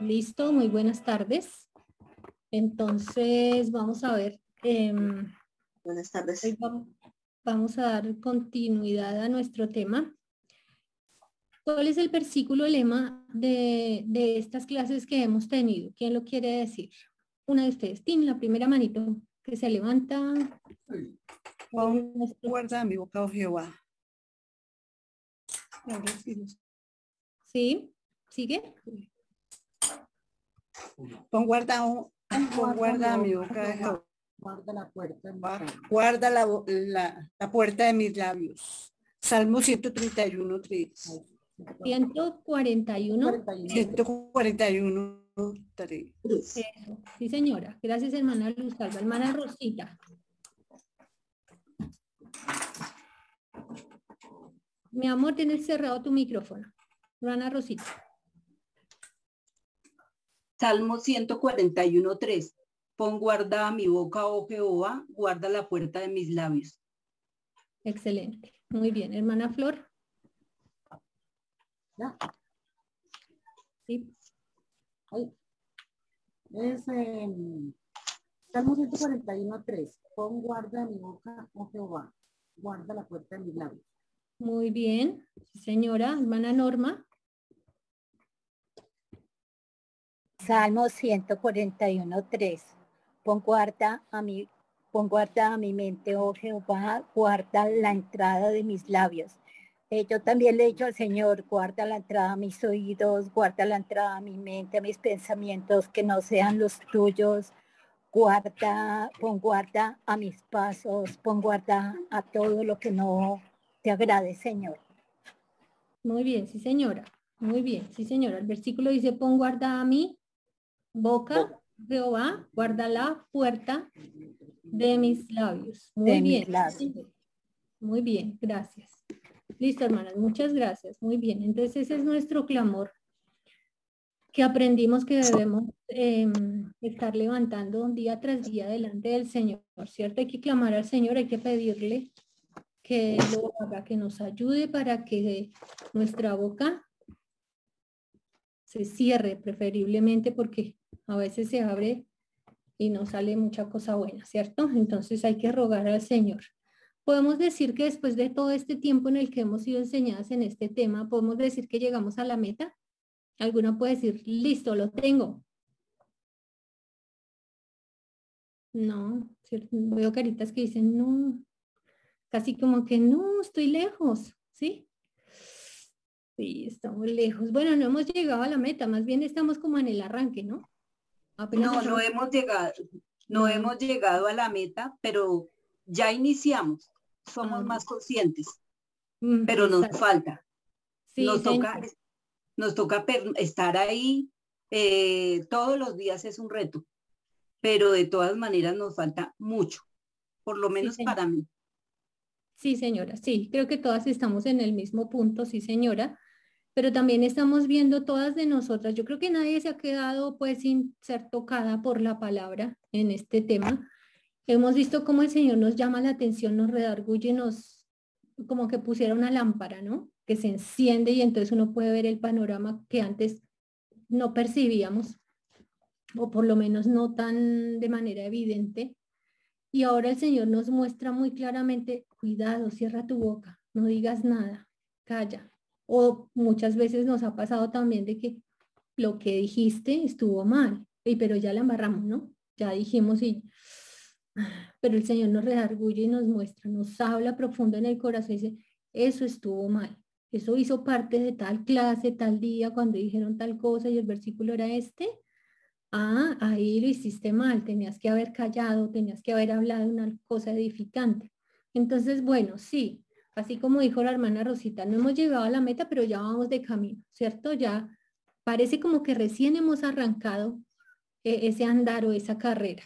Listo, muy buenas tardes. Entonces, vamos a ver. em, Buenas tardes. hoy vamos a dar continuidad a nuestro tema. ¿Cuál es el versículo lema de, de estas clases que hemos tenido? ¿Quién lo quiere decir? Una de ustedes. Tiene la primera manito que se levanta. Guarda mi boca, oh Jehová. ¿Sí? ¿Sigue? Pon guarda, oh- pon guarda mi boca, Jehová. Guarda la puerta. Guarda la, bo- la, la puerta de mis labios. Salmo 131, 3. 141. 41. 141, 3. Eso. Sí, señora. Gracias, hermana Luz Alba. Hermana Rosita. Mi amor, tienes cerrado tu micrófono. Hermana Rosita. Salmo 141, 3. Pon guarda mi boca, oh Jehová, guarda la puerta de mis labios. Excelente. Muy bien. Hermana Flor. Ya. Sí. Ahí. Es em, Salmo 141, 3. Pon guarda mi boca, oh Jehová. Guarda la puerta de mis labios. Muy bien. Señora. Hermana Norma. Salmo 141, 3. Pon guarda a mi, pon guarda a mi mente, oh Jehová, guarda la entrada de mis labios. Eh, yo también le he dicho al Señor, guarda la entrada a mis oídos, guarda la entrada a mi mente, a mis pensamientos, que no sean los tuyos. Guarda, pon guarda a mis pasos, pon guarda a todo lo que no te agrade, Señor. Muy bien. Sí, señora. Muy bien. Sí, señora. El versículo dice, pon guarda a mi boca, Jehová, guarda la puerta de mis labios. Muy De bien. labios. Muy bien, gracias. Listo, hermanas, muchas gracias. Muy bien. Entonces ese es nuestro clamor que aprendimos que debemos em, estar levantando día tras día delante del Señor, ¿cierto? Hay que clamar al Señor, hay que pedirle que lo haga, que nos ayude para que nuestra boca se cierre preferiblemente porque a veces se abre y no sale mucha cosa buena, ¿cierto? Entonces hay que rogar al Señor. Podemos decir que después de todo este tiempo en el que hemos sido enseñadas en este tema, podemos decir que llegamos a la meta. Alguna puede decir, listo, lo tengo. No, veo caritas que dicen, no, casi como que no, estoy lejos, ¿sí? Sí, estamos lejos. Bueno, no hemos llegado a la meta, más bien estamos como en el arranque, ¿no? Apenas No, no hemos llegado, no hemos llegado a la meta, pero ya iniciamos. Somos Ah. más conscientes, Mm, pero nos exacto. falta. Sí, nos toca, nos toca estar ahí eh, todos los días es un reto, pero de todas maneras nos falta mucho, por lo menos para mí. Sí, señora, sí, creo que todas estamos en el mismo punto, sí, señora, pero también estamos viendo todas de nosotras. Yo creo que nadie se ha quedado pues sin ser tocada por la palabra en este tema. Hemos visto cómo el Señor nos llama la atención, nos redarguye, nos como que pusiera una lámpara, ¿no? Que se enciende y entonces uno puede ver el panorama que antes no percibíamos, o por lo menos no tan de manera evidente. Y ahora el Señor nos muestra muy claramente, cuidado, cierra tu boca, no digas nada, calla. O muchas veces nos ha pasado también de que lo que dijiste estuvo mal, y pero ya la embarramos, ¿no? Ya dijimos y... Pero el Señor nos redarguye y nos muestra, nos habla profundo en el corazón y dice, eso estuvo mal. Eso hizo parte de tal clase, tal día, cuando dijeron tal cosa y el versículo era este. Ah, ahí lo hiciste mal, tenías que haber callado, tenías que haber hablado una cosa edificante. Entonces, bueno, sí, así como dijo la hermana Rosita, no hemos llegado a la meta, pero ya vamos de camino, ¿cierto? Ya parece como que recién hemos arrancado eh, ese andar o esa carrera.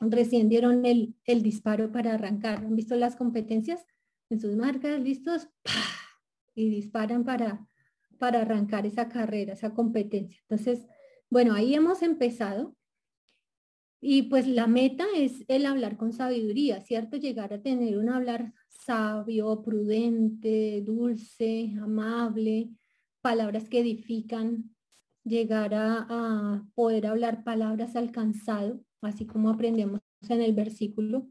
Recién dieron el, el disparo para arrancar. ¿Han visto las competencias? En sus marcas, listos, y disparan para, para arrancar esa carrera, esa competencia. Entonces, bueno, ahí hemos empezado. Y pues la meta es el hablar con sabiduría, ¿cierto? Llegar a tener un hablar sabio, prudente, dulce, amable, palabras que edifican, llegar a, poder hablar palabras alcanzado, así como aprendemos en el versículo,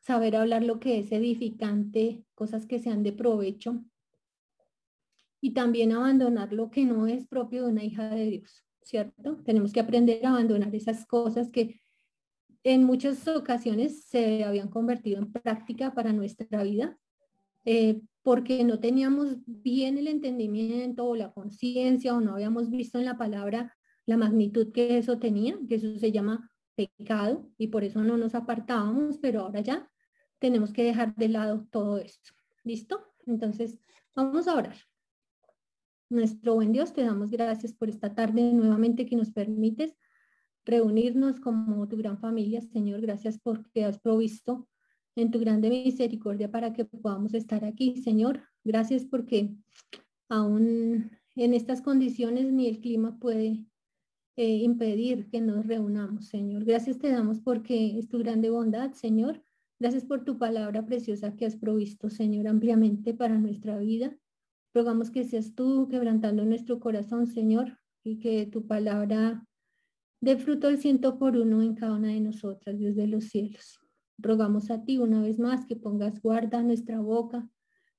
saber hablar lo que es edificante, cosas que sean de provecho, y también abandonar lo que no es propio de una hija de Dios, ¿cierto? Tenemos que aprender a abandonar esas cosas que en muchas ocasiones se habían convertido en práctica para nuestra vida, eh, porque no teníamos bien el entendimiento o la conciencia o no habíamos visto en la palabra la magnitud que eso tenía, que eso se llama pecado y por eso no nos apartábamos, pero ahora ya tenemos que dejar de lado todo esto. ¿Listo? Entonces, vamos a orar. Nuestro buen Dios, te damos gracias por esta tarde nuevamente que nos permites reunirnos como tu gran familia, Señor. Gracias porque has provisto en tu grande misericordia para que podamos estar aquí, Señor. Gracias porque aún en estas condiciones ni el clima puede eh, impedir que nos reunamos, Señor. Gracias te damos porque es tu grande bondad, Señor. Gracias por tu palabra preciosa que has provisto, Señor, ampliamente para nuestra vida. Rogamos que seas tú quebrantando nuestro corazón, Señor, y que tu palabra dé fruto al ciento por uno en cada una de nosotras, Dios de los cielos. Rogamos a ti una vez más que pongas guarda a nuestra boca,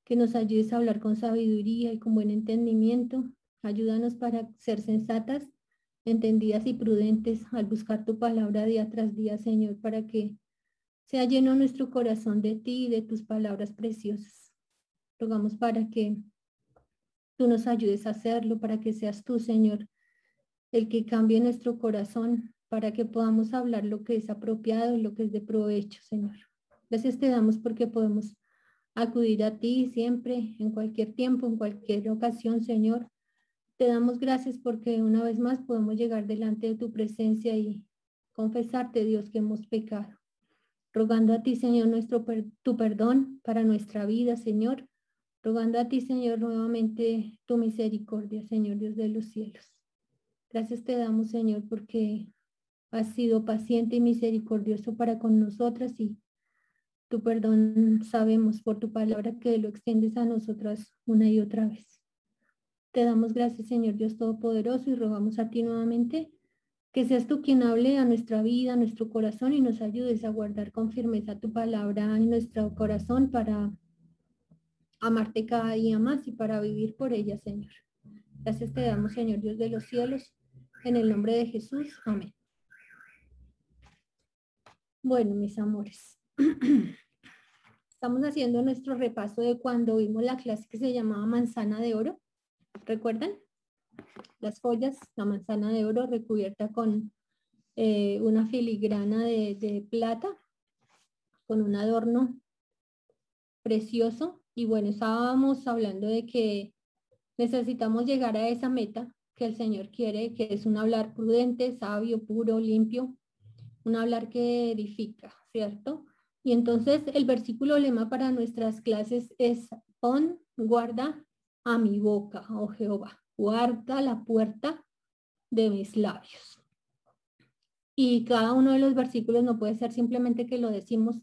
que nos ayudes a hablar con sabiduría y con buen entendimiento. Ayúdanos para ser sensatas, entendidas y prudentes al buscar tu palabra día tras día, Señor, para que sea lleno nuestro corazón de ti y de tus palabras preciosas. Rogamos para que tú nos ayudes a hacerlo para que seas tú, Señor, el que cambie nuestro corazón para que podamos hablar lo que es apropiado y lo que es de provecho, Señor. Gracias te damos porque podemos acudir a ti siempre, en cualquier tiempo, en cualquier ocasión, Señor. Te damos gracias porque una vez más podemos llegar delante de tu presencia y confesarte, Dios, que hemos pecado. Rogando a ti, Señor, nuestro tu perdón para nuestra vida, Señor Rogando a ti, Señor, nuevamente tu misericordia, Señor Dios de los cielos. Gracias te damos, Señor, porque has sido paciente y misericordioso para con nosotras y tu perdón sabemos por tu palabra que lo extiendes a nosotras una y otra vez. Te damos gracias, Señor Dios Todopoderoso, y rogamos a ti nuevamente que seas tú quien hable a nuestra vida, a nuestro corazón y nos ayudes a guardar con firmeza tu palabra en nuestro corazón para amarte cada día más y para vivir por ella, Señor. Gracias te damos, Señor Dios de los cielos, en el nombre de Jesús. Amén. Bueno, mis amores, estamos haciendo nuestro repaso de cuando vimos la clase que se llamaba manzana de oro. ¿Recuerdan? Las joyas, la manzana de oro recubierta con eh, una filigrana de plata, con un adorno precioso y bueno, estábamos hablando de que necesitamos llegar a esa meta que el Señor quiere, que es un hablar prudente, sabio, puro, limpio, un hablar que edifica, ¿cierto? Y entonces el versículo lema para nuestras clases es, pon, guarda a mi boca, oh Jehová, guarda la puerta de mis labios. Y cada uno de los versículos no puede ser simplemente que lo decimos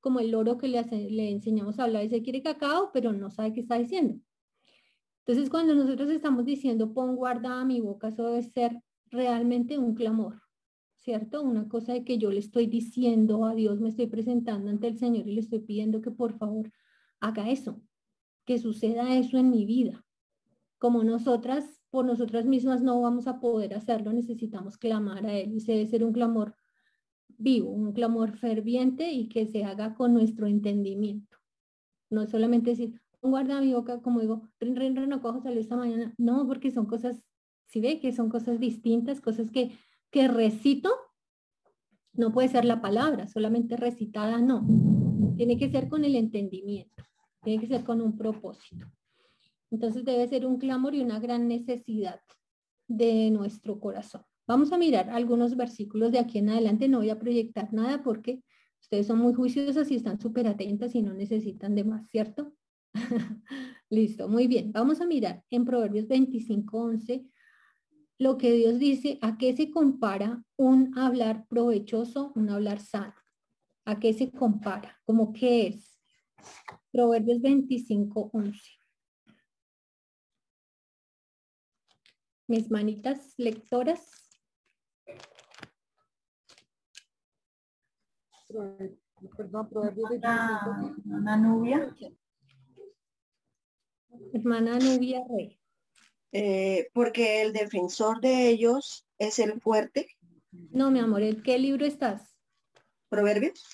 como el loro que le, le enseñamos a hablar y se quiere cacao, pero no sabe qué está diciendo. Entonces, cuando nosotros estamos diciendo, pon guarda a mi boca, eso debe ser realmente un clamor, ¿cierto? Una cosa de que yo le estoy diciendo a Dios, me estoy presentando ante el Señor y le estoy pidiendo que por favor haga eso, que suceda eso en mi vida. Como nosotras, por nosotras mismas no vamos a poder hacerlo, necesitamos clamar a Él y se debe ser un clamor vivo, un clamor ferviente y que se haga con nuestro entendimiento. No solamente decir, guarda mi boca, como digo, rin, rin, rin, no salió esta mañana. No, porque son cosas, si ve que son cosas distintas, cosas que, que recito, no puede ser la palabra, solamente recitada, no. Tiene que ser con el entendimiento, tiene que ser con un propósito. Entonces debe ser un clamor y una gran necesidad de nuestro corazón. Vamos a mirar algunos versículos de aquí en adelante. No voy a proyectar nada porque ustedes son muy juiciosas y están súper atentas y no necesitan de más, ¿cierto? Listo, muy bien. Vamos a mirar en Proverbios 25, 11 lo que Dios dice, a qué se compara un hablar provechoso, un hablar sano. ¿A qué se compara? ¿Cómo qué es? Proverbios 25, 11. Mis manitas lectoras. Perdón, Proverbios 25. Hermana Nubia. Hermana Nubia Rey. Eh, porque el defensor de ellos es el fuerte. No, mi amor, ¿en qué libro estás? Proverbios.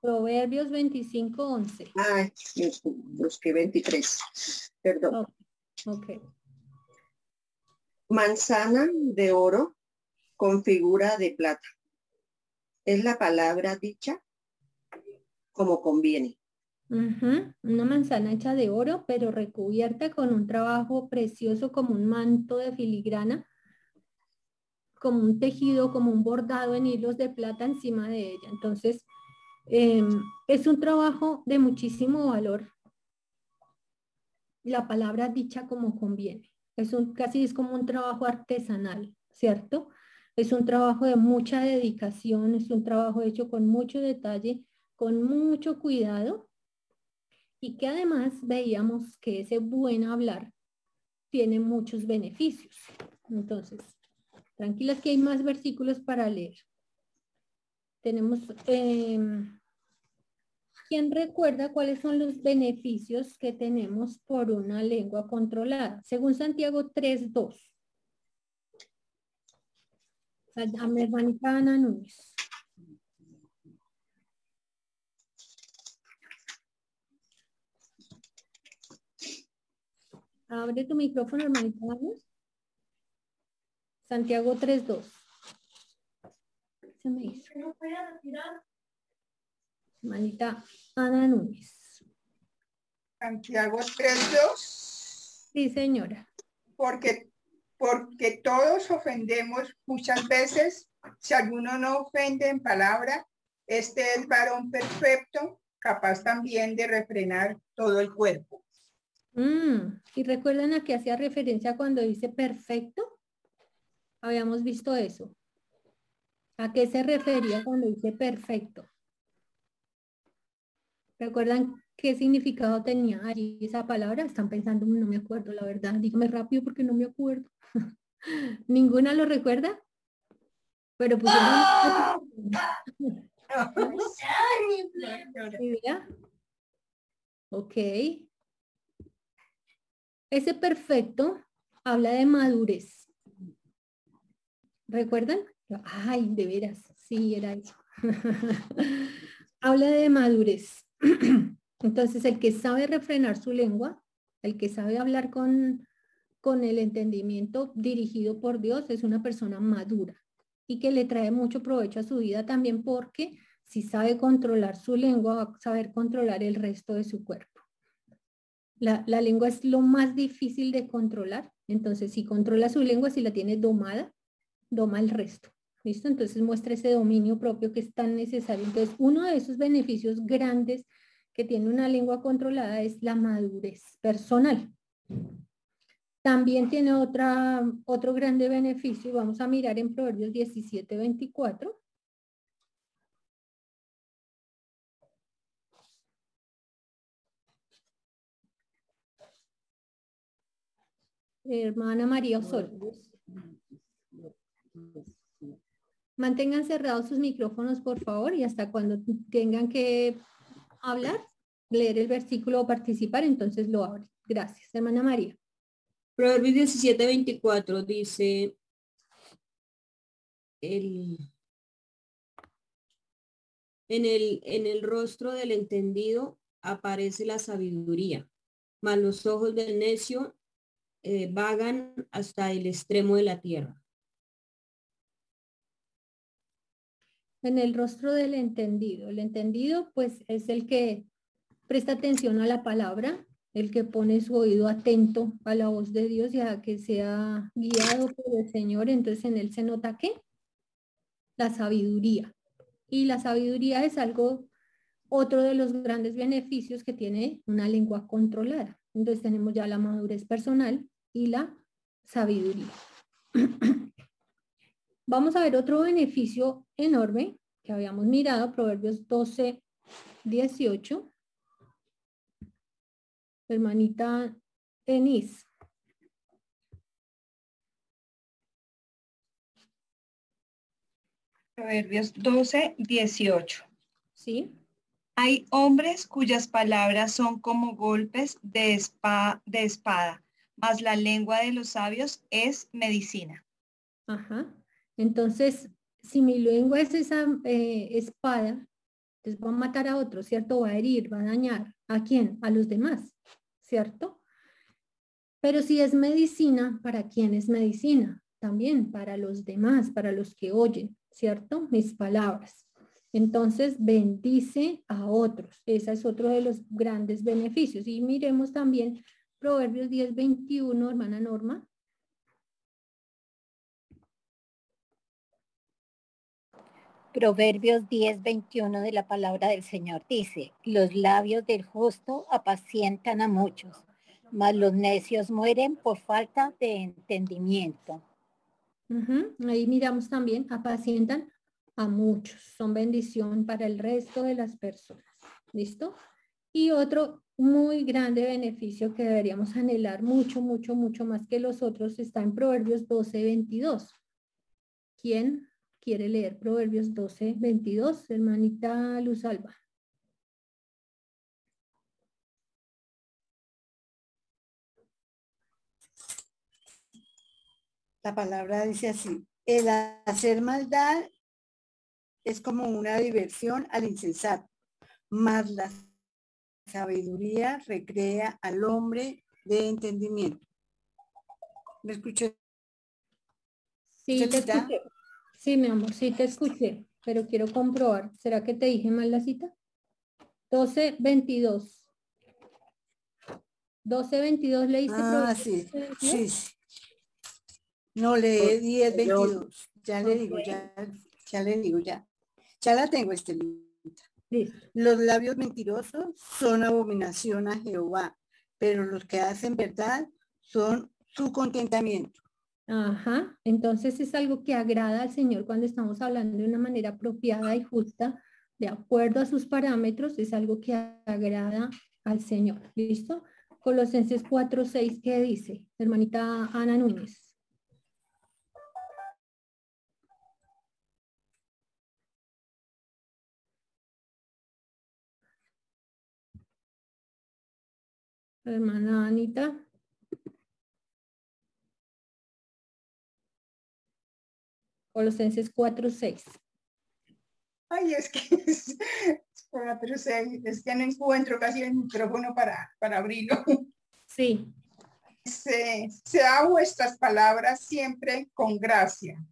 Proverbios 25, 11. Ah, busqué 23. Perdón. Ok. Manzana de oro con figura de plata. Es la palabra dicha como conviene. Una manzana hecha de oro, pero recubierta con un trabajo precioso como un manto de filigrana, como un tejido, como un bordado en hilos de plata encima de ella. Entonces, em, es un trabajo de muchísimo valor. La palabra dicha como conviene. Es un, casi es como un trabajo artesanal, ¿cierto? Es un trabajo de mucha dedicación, es un trabajo hecho con mucho detalle, con mucho cuidado y que además veíamos que ese buen hablar tiene muchos beneficios. Entonces, tranquilas que hay más versículos para leer. Tenemos, em, ¿quién recuerda cuáles son los beneficios que tenemos por una lengua controlada? Según Santiago 3.2. A mi hermanita Ana. Abre tu micrófono, hermanita Ana. Santiago 3.2. Se me hizo. Hermanita Ana Núñez. Santiago 3.2, Sí, señora. porque, porque todos ofendemos muchas veces. Si alguno no ofende en palabra, este es varón perfecto, capaz también de refrenar todo el cuerpo. Mm, ¿Y recuerdan a qué hacía referencia cuando dice perfecto? Habíamos visto eso. ¿A qué se refería cuando dice perfecto? ¿Recuerdan qué significado tenía allí esa palabra? Están pensando, no me acuerdo, la verdad. Dígame rápido porque no me acuerdo. ¿Ninguna lo recuerda? Pero pues... ¿Sí, vea? Ok. Ese perfecto habla de madurez. ¿Recuerdan? Ay, de veras, sí, era eso. habla de madurez. Entonces, el que sabe refrenar su lengua, el que sabe hablar con, con el entendimiento dirigido por Dios, es una persona madura y que le trae mucho provecho a su vida también porque si sabe controlar su lengua, va a saber controlar el resto de su cuerpo. La, lengua es lo más difícil de controlar. Entonces, si controla su lengua, si la tiene domada, doma el resto. ¿Listo? Entonces muestra ese dominio propio que es tan necesario. Entonces, uno de esos beneficios grandes que tiene una lengua controlada es la madurez personal. También tiene otra, otro grande beneficio. Vamos a mirar en Proverbios 17, 24. Hermana María Osorio. Mantengan cerrados sus micrófonos, por favor, y hasta cuando tengan que hablar, leer el versículo o participar, entonces lo abren. Gracias, hermana María. Proverbios 17, 24 dice, el, en, el, en el rostro del entendido aparece la sabiduría, mas los ojos del necio eh, vagan hasta el extremo de la tierra. En el rostro del entendido. El entendido pues es el que presta atención a la palabra, el que pone su oído atento a la voz de Dios y a que sea guiado por el Señor. Entonces en él se nota que la sabiduría. Y la sabiduría es algo, otro de los grandes beneficios que tiene una lengua controlada. Entonces tenemos ya la madurez personal y la sabiduría. Vamos a ver otro beneficio enorme que habíamos mirado, Proverbios 12, 18. Hermanita Denise. Proverbios 12, 18. Sí. Hay hombres cuyas palabras son como golpes de, espada, de espada mas la lengua de los sabios es medicina. Ajá. Entonces, si mi lengua es esa eh, espada, entonces va a matar a otro, ¿cierto? Va a herir, va a dañar. ¿A quién? A los demás, ¿cierto? Pero si es medicina, ¿para quién es medicina? También para los demás, para los que oyen, ¿cierto? Mis palabras. Entonces, bendice a otros. Ese es otro de los grandes beneficios. Y miremos también Proverbios 10, 21, hermana Norma. Proverbios 10, 21 de la palabra del Señor dice, los labios del justo apacientan a muchos, mas los necios mueren por falta de entendimiento. Ahí miramos también, apacientan a muchos, son bendición para el resto de las personas. ¿Listo? Y otro muy grande beneficio que deberíamos anhelar mucho, mucho, mucho más que los otros está en Proverbios 12, 22. ¿Quién quiere leer Proverbios 12, 22? Hermanita Luz Alba. La palabra dice así, el hacer maldad es como una diversión al insensato, más la sabiduría recrea al hombre de entendimiento. ¿Me escuché? Sí, te escuché. Sí, mi amor, sí te escuché, pero quiero comprobar. ¿Será que te dije mal la cita? 12, 22. 12, 22 leíste. Ah, sí, sí, sí. No, lee 10, 22. Ya le digo, ya, ya le digo, ya. Ya la tengo, este Los labios mentirosos son abominación a Jehová, pero los que hacen verdad son su contentamiento. Ajá, entonces es algo que agrada al Señor cuando estamos hablando de una manera apropiada y justa, de acuerdo a sus parámetros, es algo que agrada al Señor. ¿Listo? Colosenses 4, 6, ¿qué dice? Hermanita Ana Núñez. Hermana Anita. Colosenses 4, 6. Ay, es que es 4, 6, es que no encuentro casi el micrófono para, para abrirlo. Sí. Se, sea vuestras palabras siempre con gracia,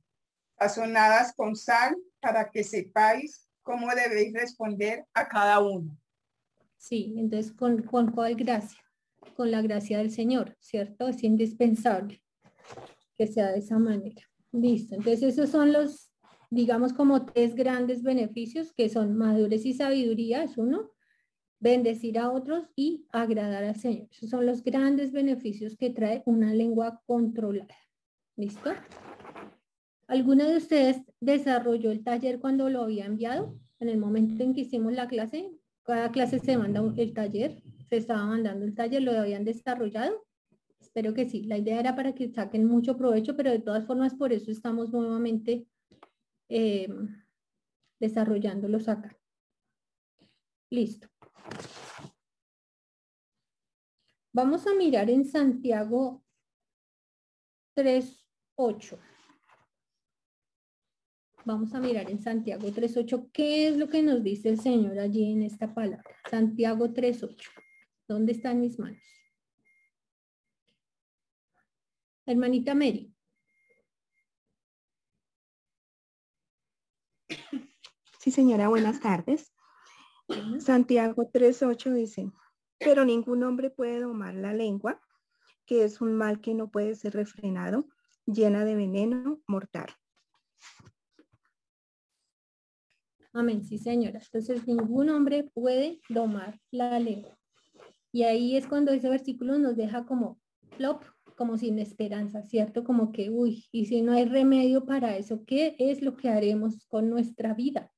sazonadas con sal, para que sepáis cómo debéis responder a cada uno. Sí, entonces con, con cuál gracia con la gracia del Señor, ¿cierto? Es indispensable que sea de esa manera. Listo, entonces esos son los, digamos, como tres grandes beneficios que son madurez y sabiduría, es uno, bendecir a otros y agradar al Señor. Esos son los grandes beneficios que trae una lengua controlada. ¿Listo? ¿Alguna de ustedes desarrolló el taller cuando lo había enviado? En el momento en que hicimos la clase, cada clase se manda el taller se estaba mandando el taller, lo habían desarrollado. Espero que sí. La idea era para que saquen mucho provecho, pero de todas formas por eso estamos nuevamente eh, desarrollándolos acá. Listo. Vamos a mirar en Santiago 3.8. Vamos a mirar en Santiago 3.8. ¿Qué es lo que nos dice el Señor allí en esta palabra? Santiago 3.8. ¿Dónde están mis manos? Hermanita Mary. Sí, señora, buenas tardes. Santiago 3.8 dice, pero ningún hombre puede domar la lengua, que es un mal que no puede ser refrenado, llena de veneno mortal. Amén, sí, señora. Entonces, ningún hombre puede domar la lengua. Y ahí es cuando ese versículo nos deja como flop, como sin esperanza, ¿cierto? Como que, uy, y si no hay remedio para eso, ¿qué es lo que haremos con nuestra vida?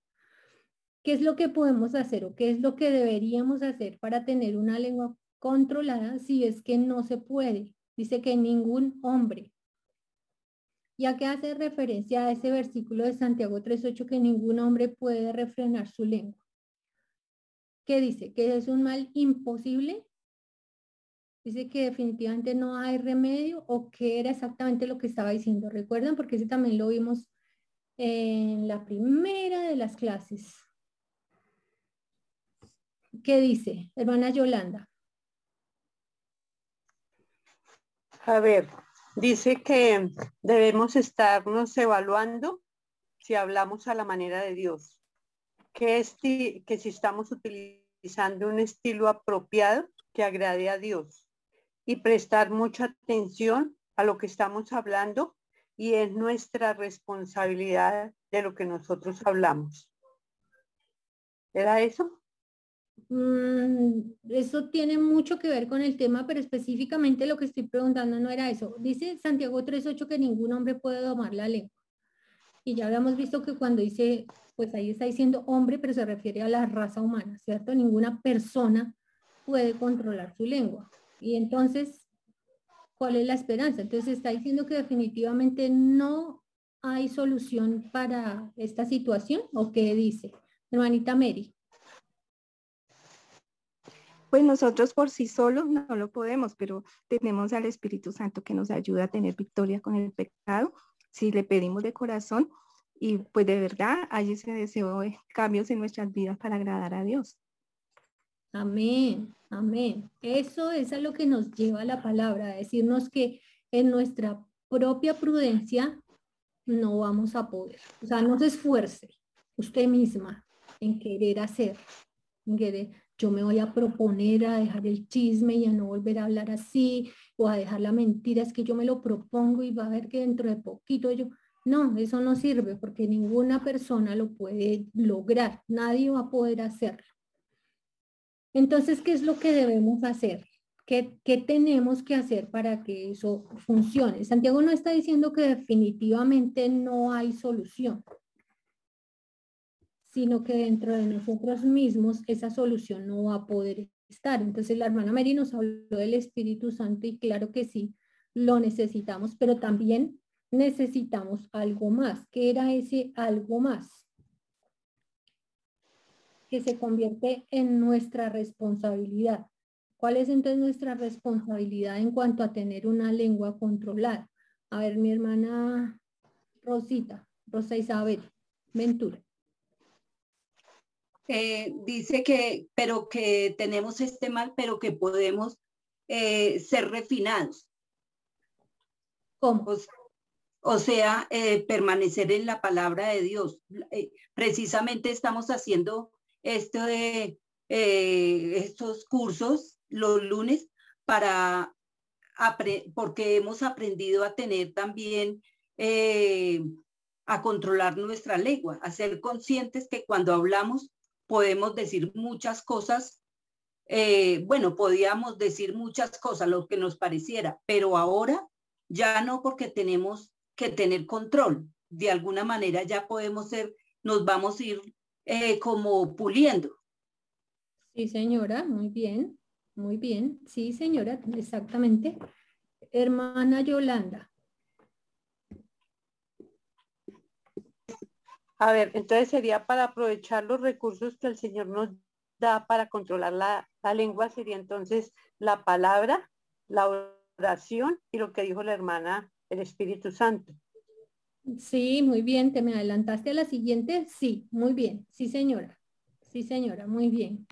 ¿Qué es lo que podemos hacer o qué es lo que deberíamos hacer para tener una lengua controlada si es que no se puede? Dice que ningún hombre. ¿Y a qué hace referencia a ese versículo de Santiago 3.8 que ningún hombre puede refrenar su lengua? ¿Qué dice? ¿Que es un mal imposible? Dice que definitivamente no hay remedio o qué era exactamente lo que estaba diciendo. ¿Recuerdan? Porque ese también lo vimos en la primera de las clases. ¿Qué dice, hermana Yolanda? A ver, dice que debemos estarnos evaluando si hablamos a la manera de Dios, que, que si estamos utilizando un estilo apropiado que agrade a Dios y prestar mucha atención a lo que estamos hablando y es nuestra responsabilidad de lo que nosotros hablamos. ¿Era eso? Mm, eso tiene mucho que ver con el tema, pero específicamente lo que estoy preguntando no era eso. Dice Santiago 3.8 que ningún hombre puede domar la lengua. Y ya habíamos visto que cuando dice, pues ahí está diciendo hombre, pero se refiere a la raza humana, ¿cierto? Ninguna persona puede controlar su lengua. Y entonces, ¿cuál es la esperanza? Entonces está diciendo que definitivamente no hay solución para esta situación, ¿o qué dice? Hermanita Mary. Pues nosotros por sí solos no lo podemos, pero tenemos al Espíritu Santo que nos ayuda a tener victoria con el pecado si le pedimos de corazón y pues de verdad hay ese deseo de cambios en nuestras vidas para agradar a Dios. Amén, amén. Eso es a lo que nos lleva la palabra, decirnos que en nuestra propia prudencia no vamos a poder. O sea, no se esfuerce usted misma en querer hacer, yo me voy a proponer a dejar el chisme y a no volver a hablar así o a dejar la mentira, es que yo me lo propongo y va a ver que dentro de poquito yo, no, eso no sirve porque ninguna persona lo puede lograr, nadie va a poder hacerlo. Entonces, ¿qué es lo que debemos hacer? ¿Qué, ¿Qué, tenemos que hacer para que eso funcione? Santiago no está diciendo que definitivamente no hay solución sino que dentro de nosotros mismos esa solución no va a poder estar. Entonces la hermana Mary nos habló del Espíritu Santo y claro que sí, lo necesitamos, pero también necesitamos algo más. ¿Qué era ese algo más? Que se convierte en nuestra responsabilidad. ¿Cuál es entonces nuestra responsabilidad en cuanto a tener una lengua controlada? A ver, mi hermana Rosita, Rosa Isabel, Ventura. Eh, dice que, pero que tenemos este mal, pero que podemos eh, ser refinados. ¿Cómo? O, sea, eh, permanecer en la palabra de Dios. precisamente estamos haciendo esto de estos cursos los lunes para porque hemos aprendido a tener también a controlar nuestra lengua, a ser conscientes que cuando hablamos podemos decir muchas cosas, eh, bueno, podíamos decir muchas cosas, lo que nos pareciera, pero ahora ya no porque tenemos que tener control. De alguna manera ya podemos ser, nos vamos a ir eh, como puliendo. Sí, señora, muy bien, muy bien. Sí, señora, exactamente. Hermana Yolanda. A ver, entonces sería para aprovechar los recursos que el Señor nos da para controlar la, lengua, sería entonces la palabra, la oración y lo que dijo la hermana, el Espíritu Santo. Sí, muy bien, te me adelantaste a la siguiente. Sí, muy bien. Sí, señora. Sí, señora, muy bien.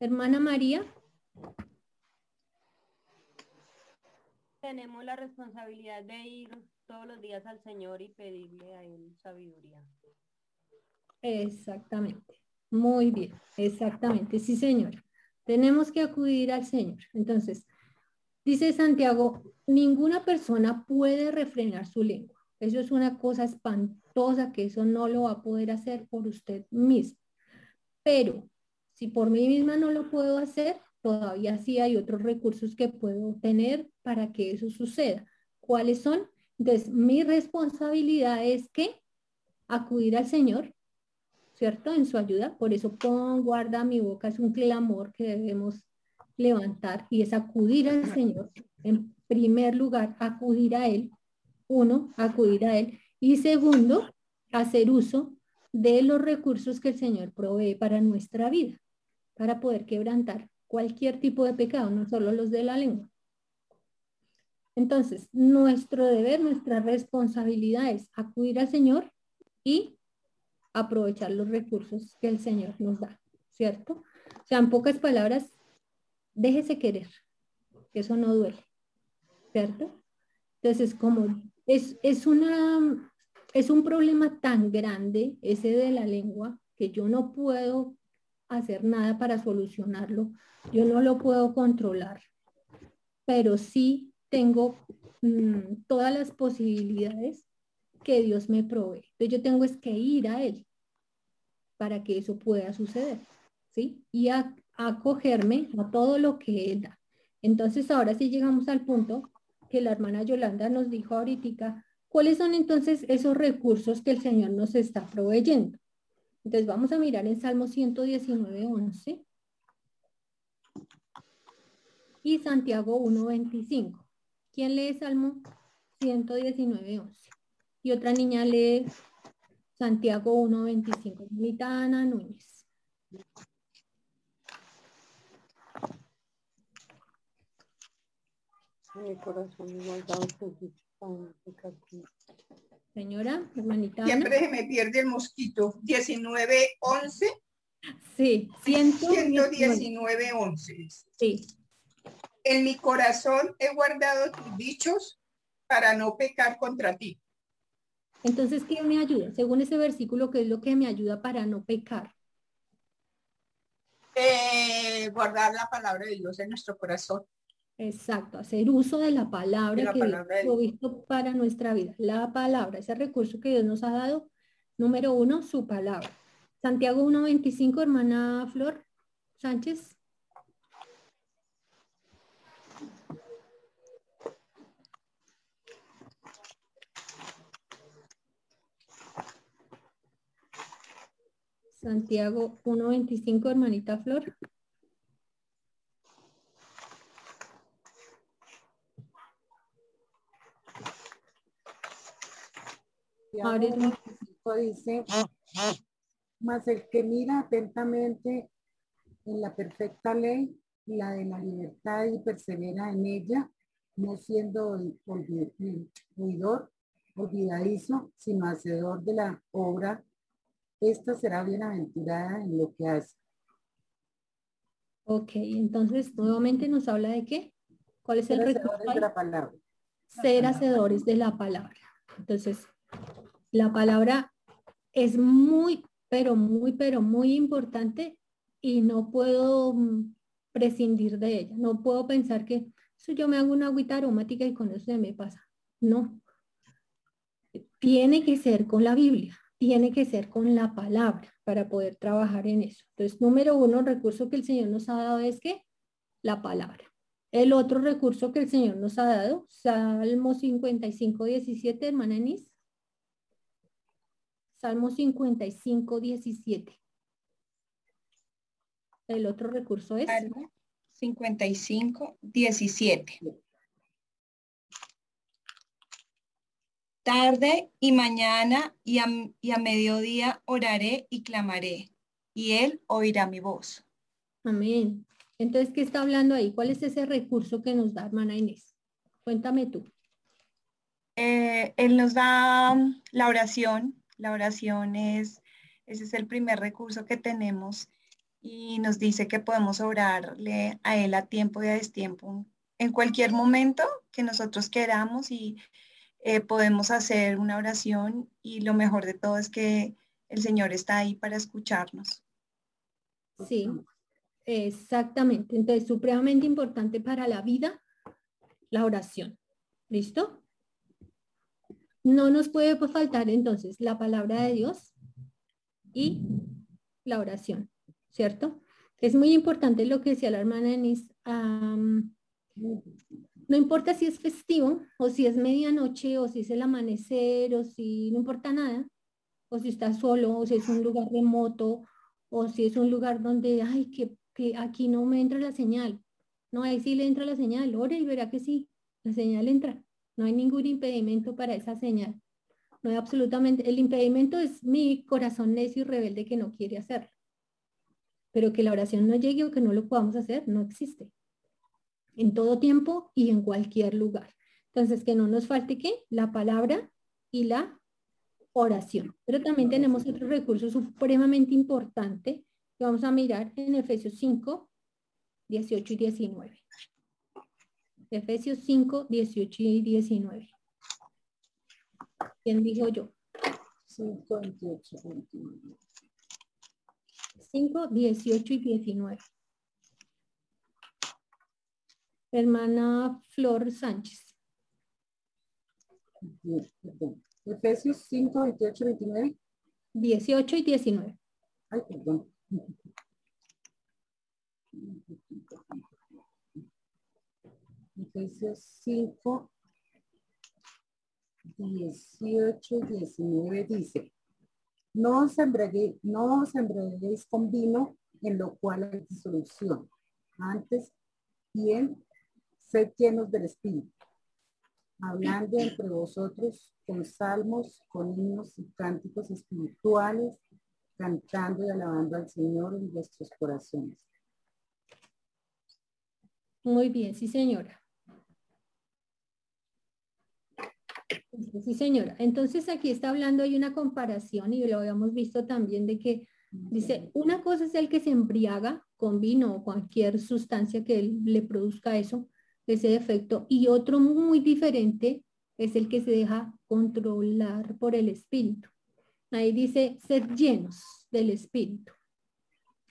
Hermana María. Tenemos la responsabilidad de ir todos los días al Señor y pedirle a Él sabiduría. Exactamente. Muy bien, exactamente. Sí, señora. Tenemos que acudir al Señor. Entonces, dice Santiago, ninguna persona puede refrenar su lengua. Eso es una cosa espantosa que eso no lo va a poder hacer por usted mismo. Pero si por mí misma no lo puedo hacer, todavía sí hay otros recursos que puedo tener para que eso suceda. ¿Cuáles son? Entonces, mi responsabilidad es que acudir al Señor, ¿cierto? En su ayuda. Por eso pon, guarda mi boca, es un clamor que debemos levantar y es acudir al Señor. En primer lugar, acudir a Él. uno, acudir a Él. Y segundo, hacer uso de los recursos que el Señor provee para nuestra vida, para poder quebrantar cualquier tipo de pecado, no solo los de la lengua. Entonces, nuestro deber, nuestra responsabilidad es acudir al Señor y aprovechar los recursos que el Señor nos da, ¿cierto? O sea, en pocas palabras, déjese querer, que eso no duele, ¿cierto? Entonces, como es, es, una, es un problema tan grande ese de la lengua que yo no puedo hacer nada para solucionarlo, yo no lo puedo controlar, pero sí tengo mm, todas las posibilidades que Dios me provee. Entonces yo tengo es que ir a Él para que eso pueda suceder, ¿sí? Y a, acogerme a todo lo que Él da. Entonces ahora sí llegamos al punto que la hermana Yolanda nos dijo ahorita, ¿cuáles son entonces esos recursos que el Señor nos está proveyendo? Entonces vamos a mirar en Salmo 119, 11 y Santiago 1.25. ¿Quién lee Salmo 119, 11? Y otra niña lee Santiago 1.25. Mitana Núñez. Señora, hermanita. Siempre se me pierde el mosquito. 1911. Sí, 119, 11. Sí. En mi corazón he guardado tus dichos para no pecar contra ti. Entonces, ¿qué me ayuda? Según ese versículo, ¿qué es lo que me ayuda para no pecar? Eh, guardar la palabra de Dios en nuestro corazón. Exacto, hacer uso de la palabra que Dios visto para nuestra vida. La palabra, ese recurso que Dios nos ha dado. Número uno, su palabra. Santiago 1.25, hermana Flor Sánchez. Santiago 1.25, hermanita Flor. dice, más el que mira atentamente en la perfecta ley, la de la libertad y persevera en ella, no siendo oidor, olvidadizo, sino hacedor de la obra esta será bienaventurada en lo que hace. Ok, entonces nuevamente nos habla de qué? ¿Cuál es Ser el hacedores de la palabra. Ser hacedores de la palabra. Entonces, la palabra es muy, pero muy, pero muy importante y no puedo mm, prescindir de ella. No puedo pensar que eso yo me hago una agüita aromática y con eso se me pasa. No. Tiene que ser con la Biblia tiene que ser con la palabra para poder trabajar en eso. Entonces, número uno, recurso que el Señor nos ha dado es que la palabra. El otro recurso que el Señor nos ha dado, Salmo 55, 17, hermana Enis. Salmo 55, 17. El otro recurso es. Salmo 55, 17. Tarde y mañana y a, mediodía oraré y clamaré, y Él oirá mi voz. Amén. Entonces, ¿qué está hablando ahí? ¿Cuál es ese recurso que nos da hermana Inés? Cuéntame tú. Eh, él nos da um, la oración. La oración es, ese es el primer recurso que tenemos y nos dice que podemos orarle a Él a tiempo y a destiempo en cualquier momento que nosotros queramos y eh, podemos hacer una oración y lo mejor de todo es que el Señor está ahí para escucharnos. Sí, exactamente. Entonces, supremamente importante para la vida, la oración. ¿Listo? No nos puede faltar entonces la palabra de Dios y la oración, ¿cierto? Es muy importante lo que decía la hermana Enis. No importa si es festivo o si es medianoche o si es el amanecer o si no importa nada, o si está solo o si es un lugar remoto o si es un lugar donde, ay, que, que aquí no me entra la señal. No, ahí sí le entra la señal, ore y verá que sí, la señal entra. No hay ningún impedimento para esa señal. No hay absolutamente, el impedimento es mi corazón necio y rebelde que no quiere hacerlo. Pero que la oración no llegue o que no lo podamos hacer, no existe. En todo tiempo y en cualquier lugar. Entonces, que no nos falte qué? La palabra y la oración. Pero también tenemos otro recurso supremamente importante que vamos a mirar en Efesios 5, 18 y 19. Efesios 5, 18 y 19. ¿Quién dijo yo? 5, 18, 5, 18 y 19. Hermana Flor Sánchez. Efesios 5, 28, 29. 18 y 19. Ay, perdón. Efesios 5, 18 y 19 dice, no os, embriaguéis, no os con vino en lo cual hay disolución. Antes, bien, sed llenos del Espíritu, hablando entre vosotros con salmos, con himnos y cánticos espirituales, cantando y alabando al Señor en vuestros corazones. Muy bien, sí señora. Sí, señora. Entonces aquí está hablando, hay una comparación y lo habíamos visto también de que dice, una cosa es el que se embriaga con vino o cualquier sustancia que le produzca eso, ese defecto, y otro muy diferente es el que se deja controlar por el espíritu. Ahí dice, ser llenos del espíritu.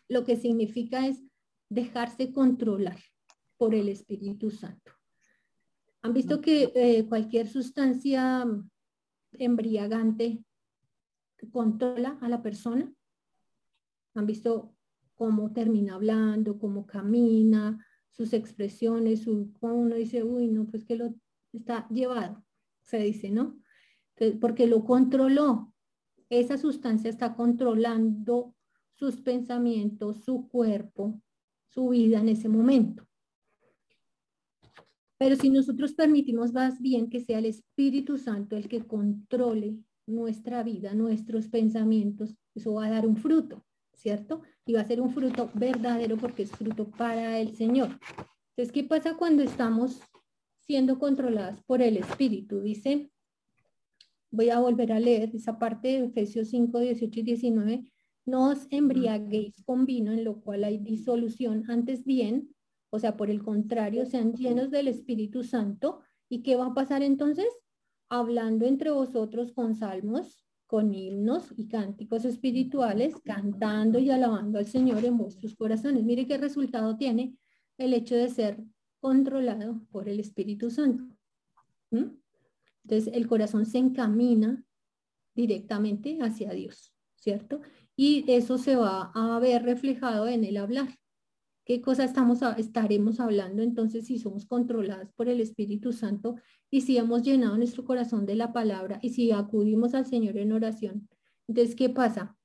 Lo que significa es dejarse controlar por el Espíritu Santo. ¿Han visto que eh, cualquier sustancia embriagante controla a la persona? ¿Han visto cómo termina hablando, cómo camina, sus expresiones, su, uno dice, uy, no, pues que lo está llevado, se dice, ¿no? porque lo controló. Esa sustancia está controlando sus pensamientos, su cuerpo, su vida en ese momento. Pero si nosotros permitimos más bien que sea el Espíritu Santo el que controle nuestra vida, nuestros pensamientos, eso va a dar un fruto, ¿cierto? Y va a ser un fruto verdadero porque es fruto para el Señor. Entonces, ¿qué pasa cuando estamos siendo controladas por el Espíritu? Dice, voy a volver a leer esa parte de Efesios 5, 18 y 19. No os embriaguéis con vino en lo cual hay disolución, antes bien, o sea, por el contrario, sean llenos del Espíritu Santo. ¿Y qué va a pasar entonces? Hablando entre vosotros con salmos, con himnos y cánticos espirituales, cantando y alabando al Señor en vuestros corazones. Mire qué resultado tiene el hecho de ser controlado por el Espíritu Santo. Entonces, el corazón se encamina directamente hacia Dios, ¿cierto? Y eso se va a ver reflejado en el hablar qué cosa estamos estaremos hablando entonces si somos controladas por el Espíritu Santo y si hemos llenado nuestro corazón de la palabra y si acudimos al Señor en oración. Entonces, ¿qué pasa?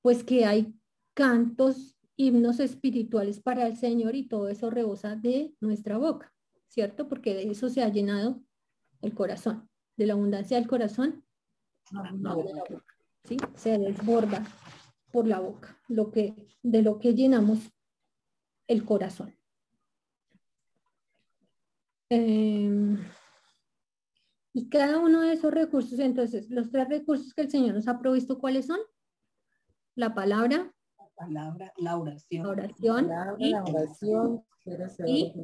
Pues que hay cantos, himnos espirituales para el Señor y todo eso rebosa de nuestra boca, ¿cierto? Porque de eso se ha llenado el corazón, de la abundancia del corazón, ¿sí? Se desborda por la boca, lo que, de lo que llenamos el corazón. Em, y cada uno de esos recursos, entonces, los tres recursos que el Señor nos ha provisto, ¿cuáles son? La palabra. La palabra, la oración. La oración. y, la oración, y,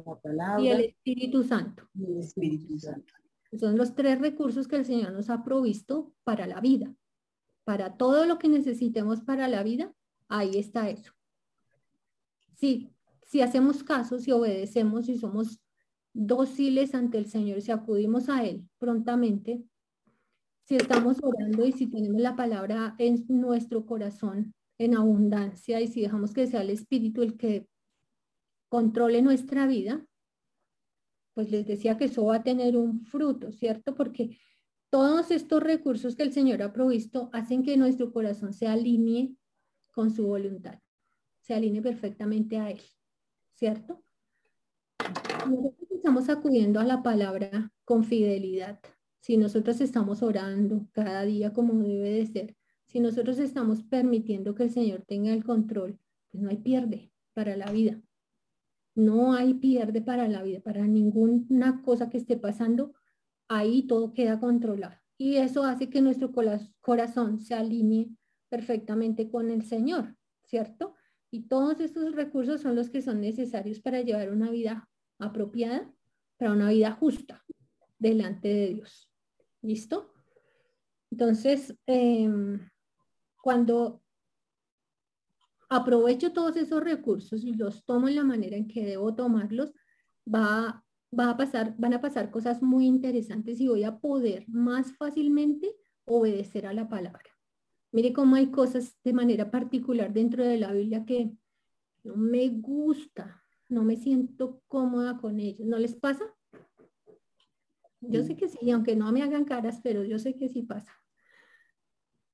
y, el Espíritu Santo. Y el Espíritu Santo. Son los tres recursos que el Señor nos ha provisto para la vida. Para todo lo que necesitemos para la vida, ahí está eso. Sí, si hacemos caso, si obedecemos, si somos dóciles ante el Señor, si acudimos a Él prontamente, si estamos orando y si tenemos la palabra en nuestro corazón en abundancia y si dejamos que sea el Espíritu el que controle nuestra vida, pues les decía que eso va a tener un fruto, ¿cierto? Porque todos estos recursos que el Señor ha provisto hacen que nuestro corazón se alinee con su voluntad, se alinee perfectamente a Él. ¿Cierto? Nosotros estamos acudiendo a la palabra con fidelidad, si nosotros estamos orando cada día como debe de ser, si nosotros estamos permitiendo que el Señor tenga el control, pues no hay pierde para la vida. No hay pierde para la vida, para ninguna cosa que esté pasando, ahí todo queda controlado. Y eso hace que nuestro corazón se alinee perfectamente con el Señor, ¿cierto? Y todos estos recursos son los que son necesarios para llevar una vida apropiada, para una vida justa delante de Dios. ¿Listo? Entonces, em, cuando aprovecho todos esos recursos y los tomo en la manera en que debo tomarlos, va, va a pasar, van a pasar cosas muy interesantes y voy a poder más fácilmente obedecer a la palabra. Mire cómo hay cosas de manera particular dentro de la Biblia que no me gusta, no me siento cómoda con ellos. ¿No les pasa? Yo sé que sí, aunque no me hagan caras, pero yo sé que sí pasa.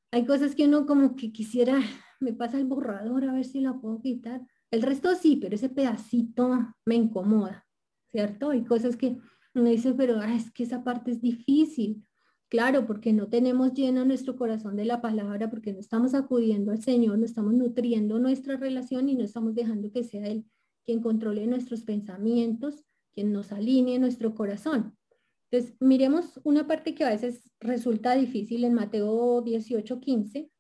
Hay cosas que uno como que quisiera, me pasa el borrador a ver si la puedo quitar. El resto sí, pero ese pedacito me incomoda, ¿cierto? Hay cosas que uno dice, pero es que esa parte es difícil. Claro, porque no tenemos lleno nuestro corazón de la palabra, porque no estamos acudiendo al Señor, no estamos nutriendo nuestra relación y no estamos dejando que sea Él quien controle nuestros pensamientos, quien nos alinee nuestro corazón. Entonces, miremos una parte que a veces resulta difícil en Mateo 18, 15.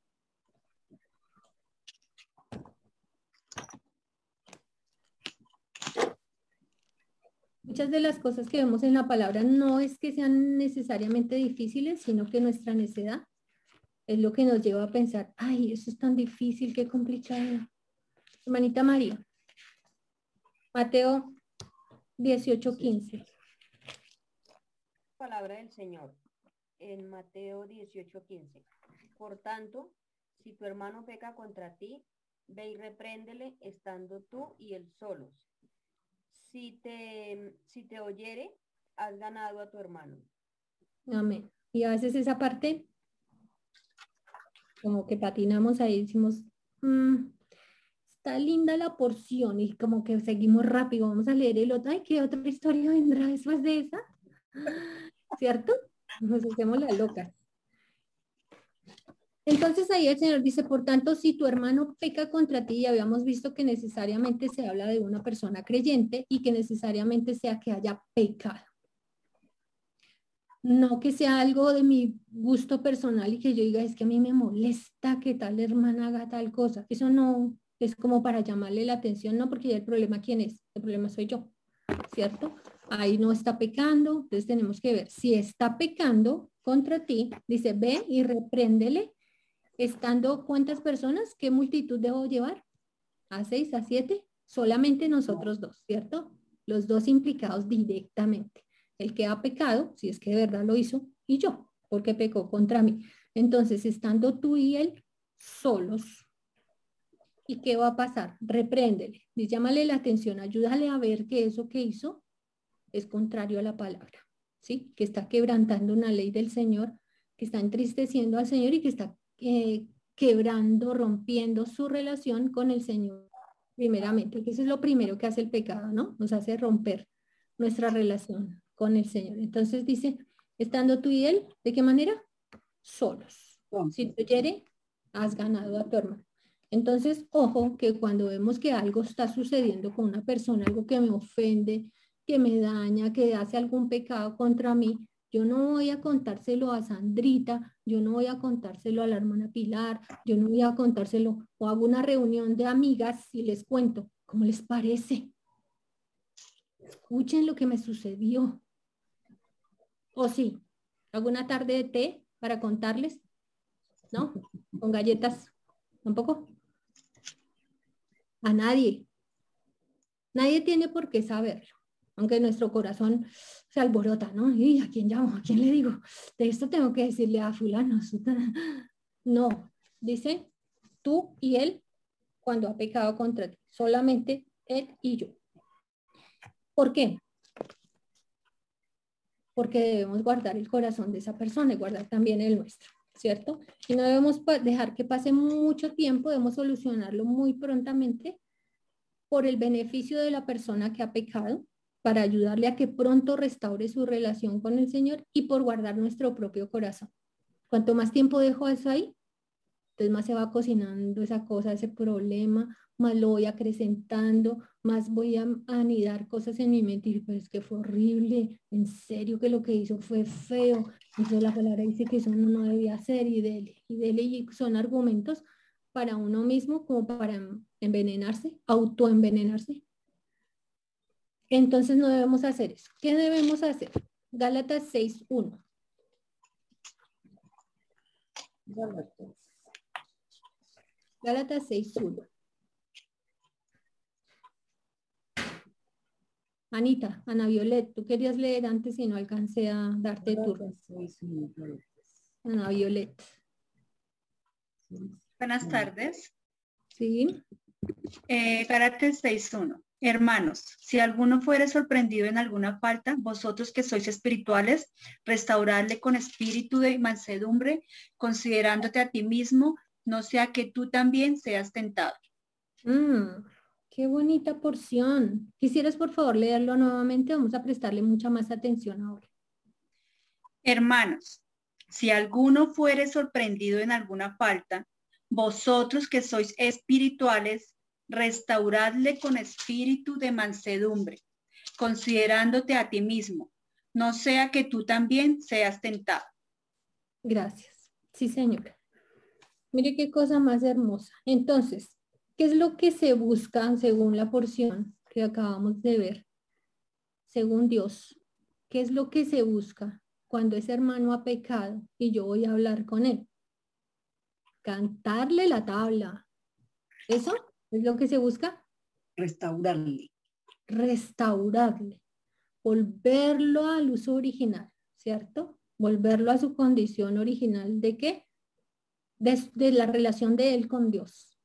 Muchas de las cosas que vemos en la palabra no es que sean necesariamente difíciles, sino que nuestra necedad es lo que nos lleva a pensar, ay, eso es tan difícil, qué complicado. Hermanita María. Mateo 18, 15 palabra del Señor en Mateo 18:15. Por tanto, si tu hermano peca contra ti, ve y repréndele estando tú y él solos. Si te, si te oyere, has ganado a tu hermano. Amén. Y a veces esa parte, como que patinamos ahí, decimos, mm, está linda la porción y como que seguimos rápido, vamos a leer el otro, ay, ¿qué otra historia vendrá después de esa? ¿cierto? Nos hacemos la loca. Entonces ahí el Señor dice, por tanto, si tu hermano peca contra ti, y habíamos visto que necesariamente se habla de una persona creyente y que necesariamente sea que haya pecado. No que sea algo de mi gusto personal y que yo diga, es que a mí me molesta que tal hermana haga tal cosa. Eso no es como para llamarle la atención, no, porque ya el problema quién es, el problema soy yo, ¿cierto? ahí no está pecando, entonces tenemos que ver si está pecando contra ti, dice, ve y repréndele, estando cuántas personas, qué multitud debo llevar, a seis, a siete, solamente nosotros dos, ¿cierto? Los dos implicados directamente. El que ha pecado, si es que de verdad lo hizo, y yo, porque pecó contra mí. Entonces, estando tú y él solos, ¿y qué va a pasar? Repréndele, llámale la atención, ayúdale a ver que eso que hizo es contrario a la palabra, ¿sí? Que está quebrantando una ley del Señor, que está entristeciendo al Señor y que está eh, quebrando, rompiendo su relación con el Señor, primeramente, que eso es lo primero que hace el pecado, ¿no? Nos hace romper nuestra relación con el Señor. Entonces dice, estando tú y él, ¿de qué manera? Solos. Si te quiere, has ganado a tu hermano. Entonces, ojo que cuando vemos que algo está sucediendo con una persona, algo que me ofende, que me daña, que hace algún pecado contra mí, yo no voy a contárselo a Sandrita, yo no voy a contárselo a la hermana Pilar, yo no voy a contárselo o hago una reunión de amigas y les cuento, ¿cómo les parece? Escuchen lo que me sucedió. O sí, hago una tarde de té para contarles, ¿no? Con galletas, tampoco. A nadie. Nadie tiene por qué saberlo aunque nuestro corazón se alborota, ¿no? ¿Y a quién llamo? ¿A quién le digo? De esto tengo que decirle a fulano. No, dice tú y él cuando ha pecado contra ti, solamente él y yo. ¿Por qué? Porque debemos guardar el corazón de esa persona y guardar también el nuestro, ¿cierto? Y no debemos dejar que pase mucho tiempo, debemos solucionarlo muy prontamente por el beneficio de la persona que ha pecado para ayudarle a que pronto restaure su relación con el Señor y por guardar nuestro propio corazón. Cuanto más tiempo dejo eso ahí, entonces más se va cocinando esa cosa, ese problema, más lo voy acrecentando, más voy a anidar cosas en mi mente y pero es que fue horrible, en serio que lo que hizo fue feo, entonces la palabra dice que eso no debía hacer y dele, y dele, y son argumentos para uno mismo como para envenenarse, autoenvenenarse. Entonces no debemos hacer eso. ¿Qué debemos hacer? Gálatas 6.1. Gálatas 6.1. Anita, Ana Violet, tú querías leer antes y no alcancé a darte turno. Ana Violet. Buenas tardes. Sí. Eh, 6.1. Hermanos, si alguno fuere sorprendido en alguna falta, vosotros que sois espirituales, restaurarle con espíritu de mansedumbre, considerándote a ti mismo, no sea que tú también seas tentado. Mm, qué bonita porción. ¿Quisieras por favor leerlo nuevamente? Vamos a prestarle mucha más atención ahora. Hermanos, si alguno fuere sorprendido en alguna falta, vosotros que sois espirituales, restauradle con espíritu de mansedumbre, considerándote a ti mismo, no sea que tú también seas tentado. Gracias. Sí, señora. Mire qué cosa más hermosa. Entonces, ¿qué es lo que se busca según la porción que acabamos de ver? Según Dios, ¿qué es lo que se busca cuando ese hermano ha pecado y yo voy a hablar con él? Cantarle la tabla. ¿Eso? ¿Es lo que se busca? Restaurarle. Restaurarle. Volverlo al uso original, ¿cierto? Volverlo a su condición original. ¿De qué? De, la relación de él con Dios.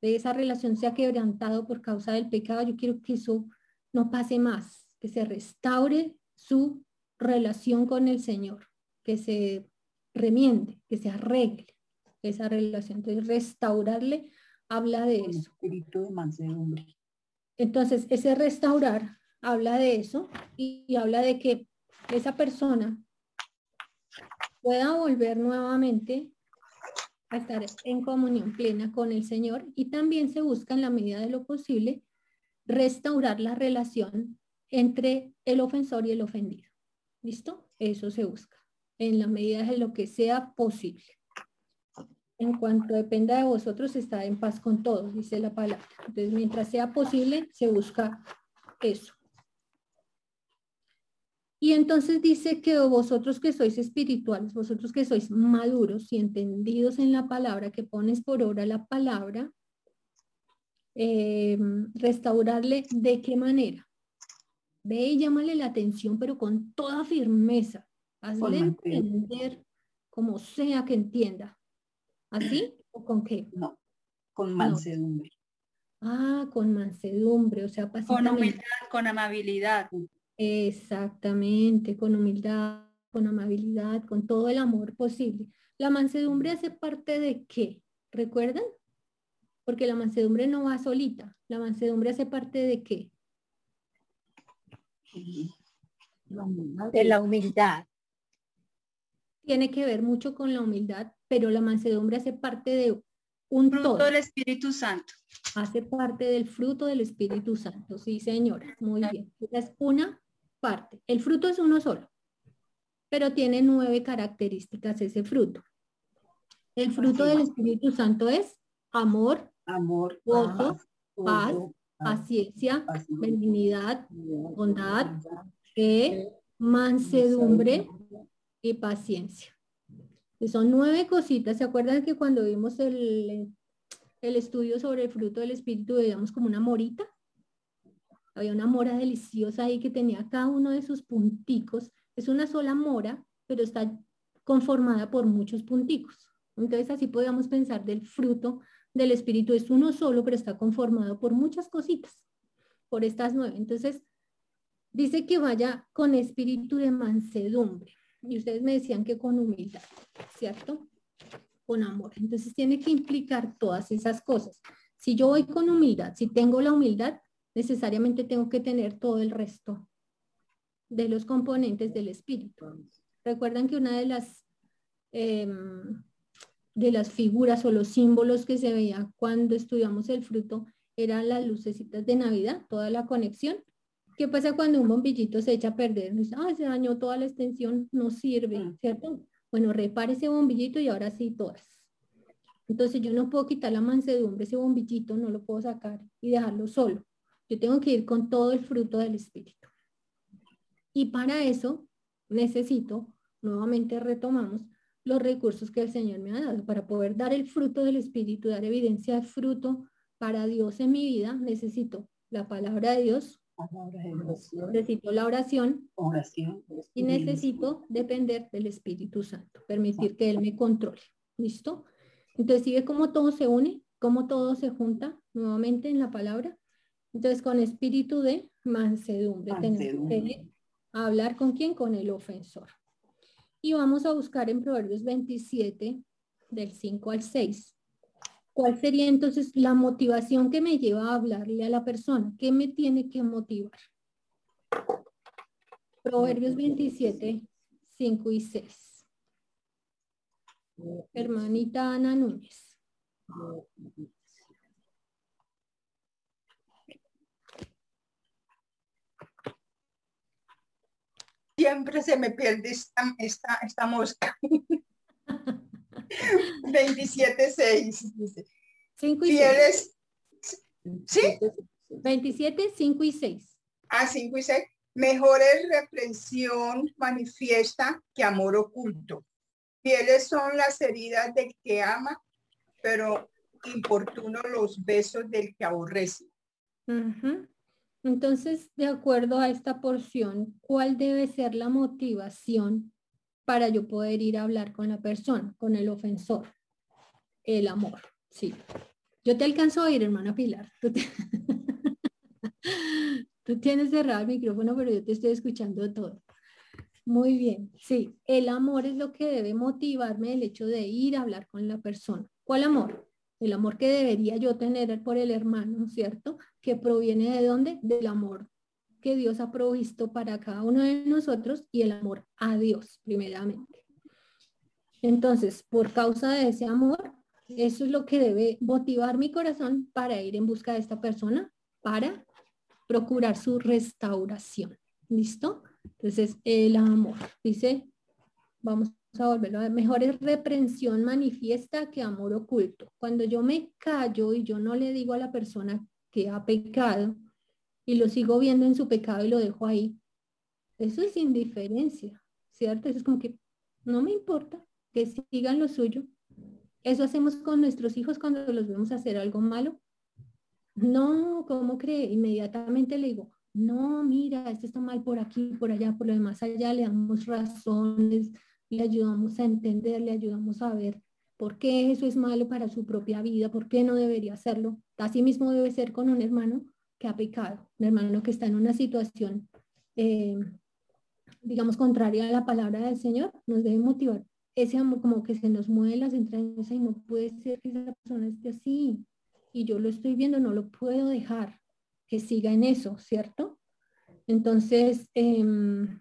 De esa relación se ha quebrantado por causa del pecado. Yo quiero que eso no pase más, que se restaure su relación con el Señor, que se remiende, que se arregle esa relación. Entonces, restaurarle habla de eso. Espíritu de mansedumbre. Entonces, ese restaurar habla de eso y, habla de que esa persona pueda volver nuevamente a estar en comunión plena con el Señor y también se busca en la medida de lo posible restaurar la relación entre el ofensor y el ofendido. ¿Listo? Eso se busca en la medida de lo que sea posible en cuanto dependa de vosotros, está en paz con todos, dice la palabra. Entonces, mientras sea posible, se busca eso. Y entonces dice que vosotros que sois espirituales, vosotros que sois maduros y entendidos en la palabra, que pones por obra la palabra, eh, restaurarle de qué manera. Ve y llámale la atención, pero con toda firmeza. Hazle entender como sea que entienda. ¿Así o con qué? No, con mansedumbre. Ah, con mansedumbre, o sea, Con humildad, con amabilidad. Exactamente, con humildad, con amabilidad, con todo el amor posible. ¿La mansedumbre hace parte de qué? ¿Recuerdan? Porque la mansedumbre no va solita. ¿La mansedumbre hace parte de qué? De la humildad. Tiene que ver mucho con la humildad, pero la mansedumbre hace parte de un fruto todo. del Espíritu Santo. Hace parte del fruto del Espíritu Santo, sí señora, muy bien. Esa es una parte. El fruto es uno solo, pero tiene nueve características ese fruto. El fruto del Espíritu Santo es amor, amor, gozo, paz, paciencia, benignidad, bondad, fe, mansedumbre y paciencia son nueve cositas. ¿Se acuerdan que cuando vimos el, el estudio sobre el fruto del espíritu veíamos como una morita? Había una mora deliciosa ahí que tenía cada uno de sus punticos. Es una sola mora, pero está conformada por muchos punticos. Entonces así podemos pensar del fruto del espíritu. Es uno solo, pero está conformado por muchas cositas, por estas nueve. Entonces dice que vaya con espíritu de mansedumbre y ustedes me decían que con humildad, ¿cierto? Con amor. Entonces tiene que implicar todas esas cosas. Si yo voy con humildad, si tengo la humildad, necesariamente tengo que tener todo el resto de los componentes del espíritu. Recuerdan que una de las, em, de las figuras o los símbolos que se veía cuando estudiamos el fruto eran las lucecitas de Navidad, toda la conexión. ¿Qué pasa cuando un bombillito se echa a perder? Ah, se dañó toda la extensión, no sirve, mm. ¿cierto? Bueno, repare ese bombillito y ahora sí todas. Entonces yo no puedo quitar la mansedumbre, ese bombillito no lo puedo sacar y dejarlo solo. Yo tengo que ir con todo el fruto del Espíritu. Y para eso necesito, nuevamente retomamos, los recursos que el Señor me ha dado. Para poder dar el fruto del Espíritu, dar evidencia de fruto para Dios en mi vida, necesito la palabra de Dios, necesito la oración, oración y necesito depender del Espíritu Santo, permitir que Él me controle. ¿Listo? Entonces, sigue cómo todo se une, cómo todo se junta nuevamente en la palabra. Entonces, con espíritu de mansedumbre, tenemos que hablar con quién, con el ofensor. Y vamos a buscar en Proverbios 27, del 5 al 6. ¿Cuál sería entonces la motivación que me lleva a hablarle a la persona? ¿Qué me tiene que motivar? Proverbios 27, 5 y 6. Hermanita Ana Núñez. Siempre se me pierde esta, esta, esta mosca. 27.6. 5 y 6. ¿Sí? 27, 5 y 6. Ah, 5 y 6. Mejor es reprensión manifiesta que amor oculto. Fieles son las heridas del que ama, pero importuno los besos del que aborrece. Entonces, de acuerdo a esta porción, ¿cuál debe ser la motivación para yo poder ir a hablar con la persona, con el ofensor? El amor, sí. Yo te alcanzo a oír, hermana Pilar. Tú, Tú tienes cerrado el micrófono, pero yo te estoy escuchando todo. Muy bien, sí, el amor es lo que debe motivarme el hecho de ir a hablar con la persona. ¿Cuál amor? El amor que debería yo tener por el hermano, ¿cierto? Que proviene de dónde? Del amor que Dios ha provisto para cada uno de nosotros y el amor a Dios, primeramente. Entonces, por causa de ese amor, eso es lo que debe motivar mi corazón para ir en busca de esta persona, para procurar su restauración. ¿Listo? Entonces, el amor, dice, vamos a volverlo a mejor es reprensión manifiesta que amor oculto. Cuando yo me callo y yo no le digo a la persona que ha pecado y lo sigo viendo en su pecado y lo dejo ahí, eso es indiferencia, ¿cierto? Eso es como que no me importa que sigan lo suyo. Eso hacemos con nuestros hijos cuando los vemos hacer algo malo. No, ¿cómo cree? Inmediatamente le digo, no, mira, esto está mal por aquí, por allá, por lo demás allá, le damos razones, le ayudamos a entender, le ayudamos a ver por qué eso es malo para su propia vida, por qué no debería hacerlo. Así mismo debe ser con un hermano ha pecado, un hermano que está en una situación, eh, digamos, contraria a la palabra del Señor, nos debe motivar. Ese amor como que se nos mueve las entrañas y no puede ser que esa persona esté así. Y yo lo estoy viendo, no lo puedo dejar que siga en eso, ¿cierto? Entonces, em,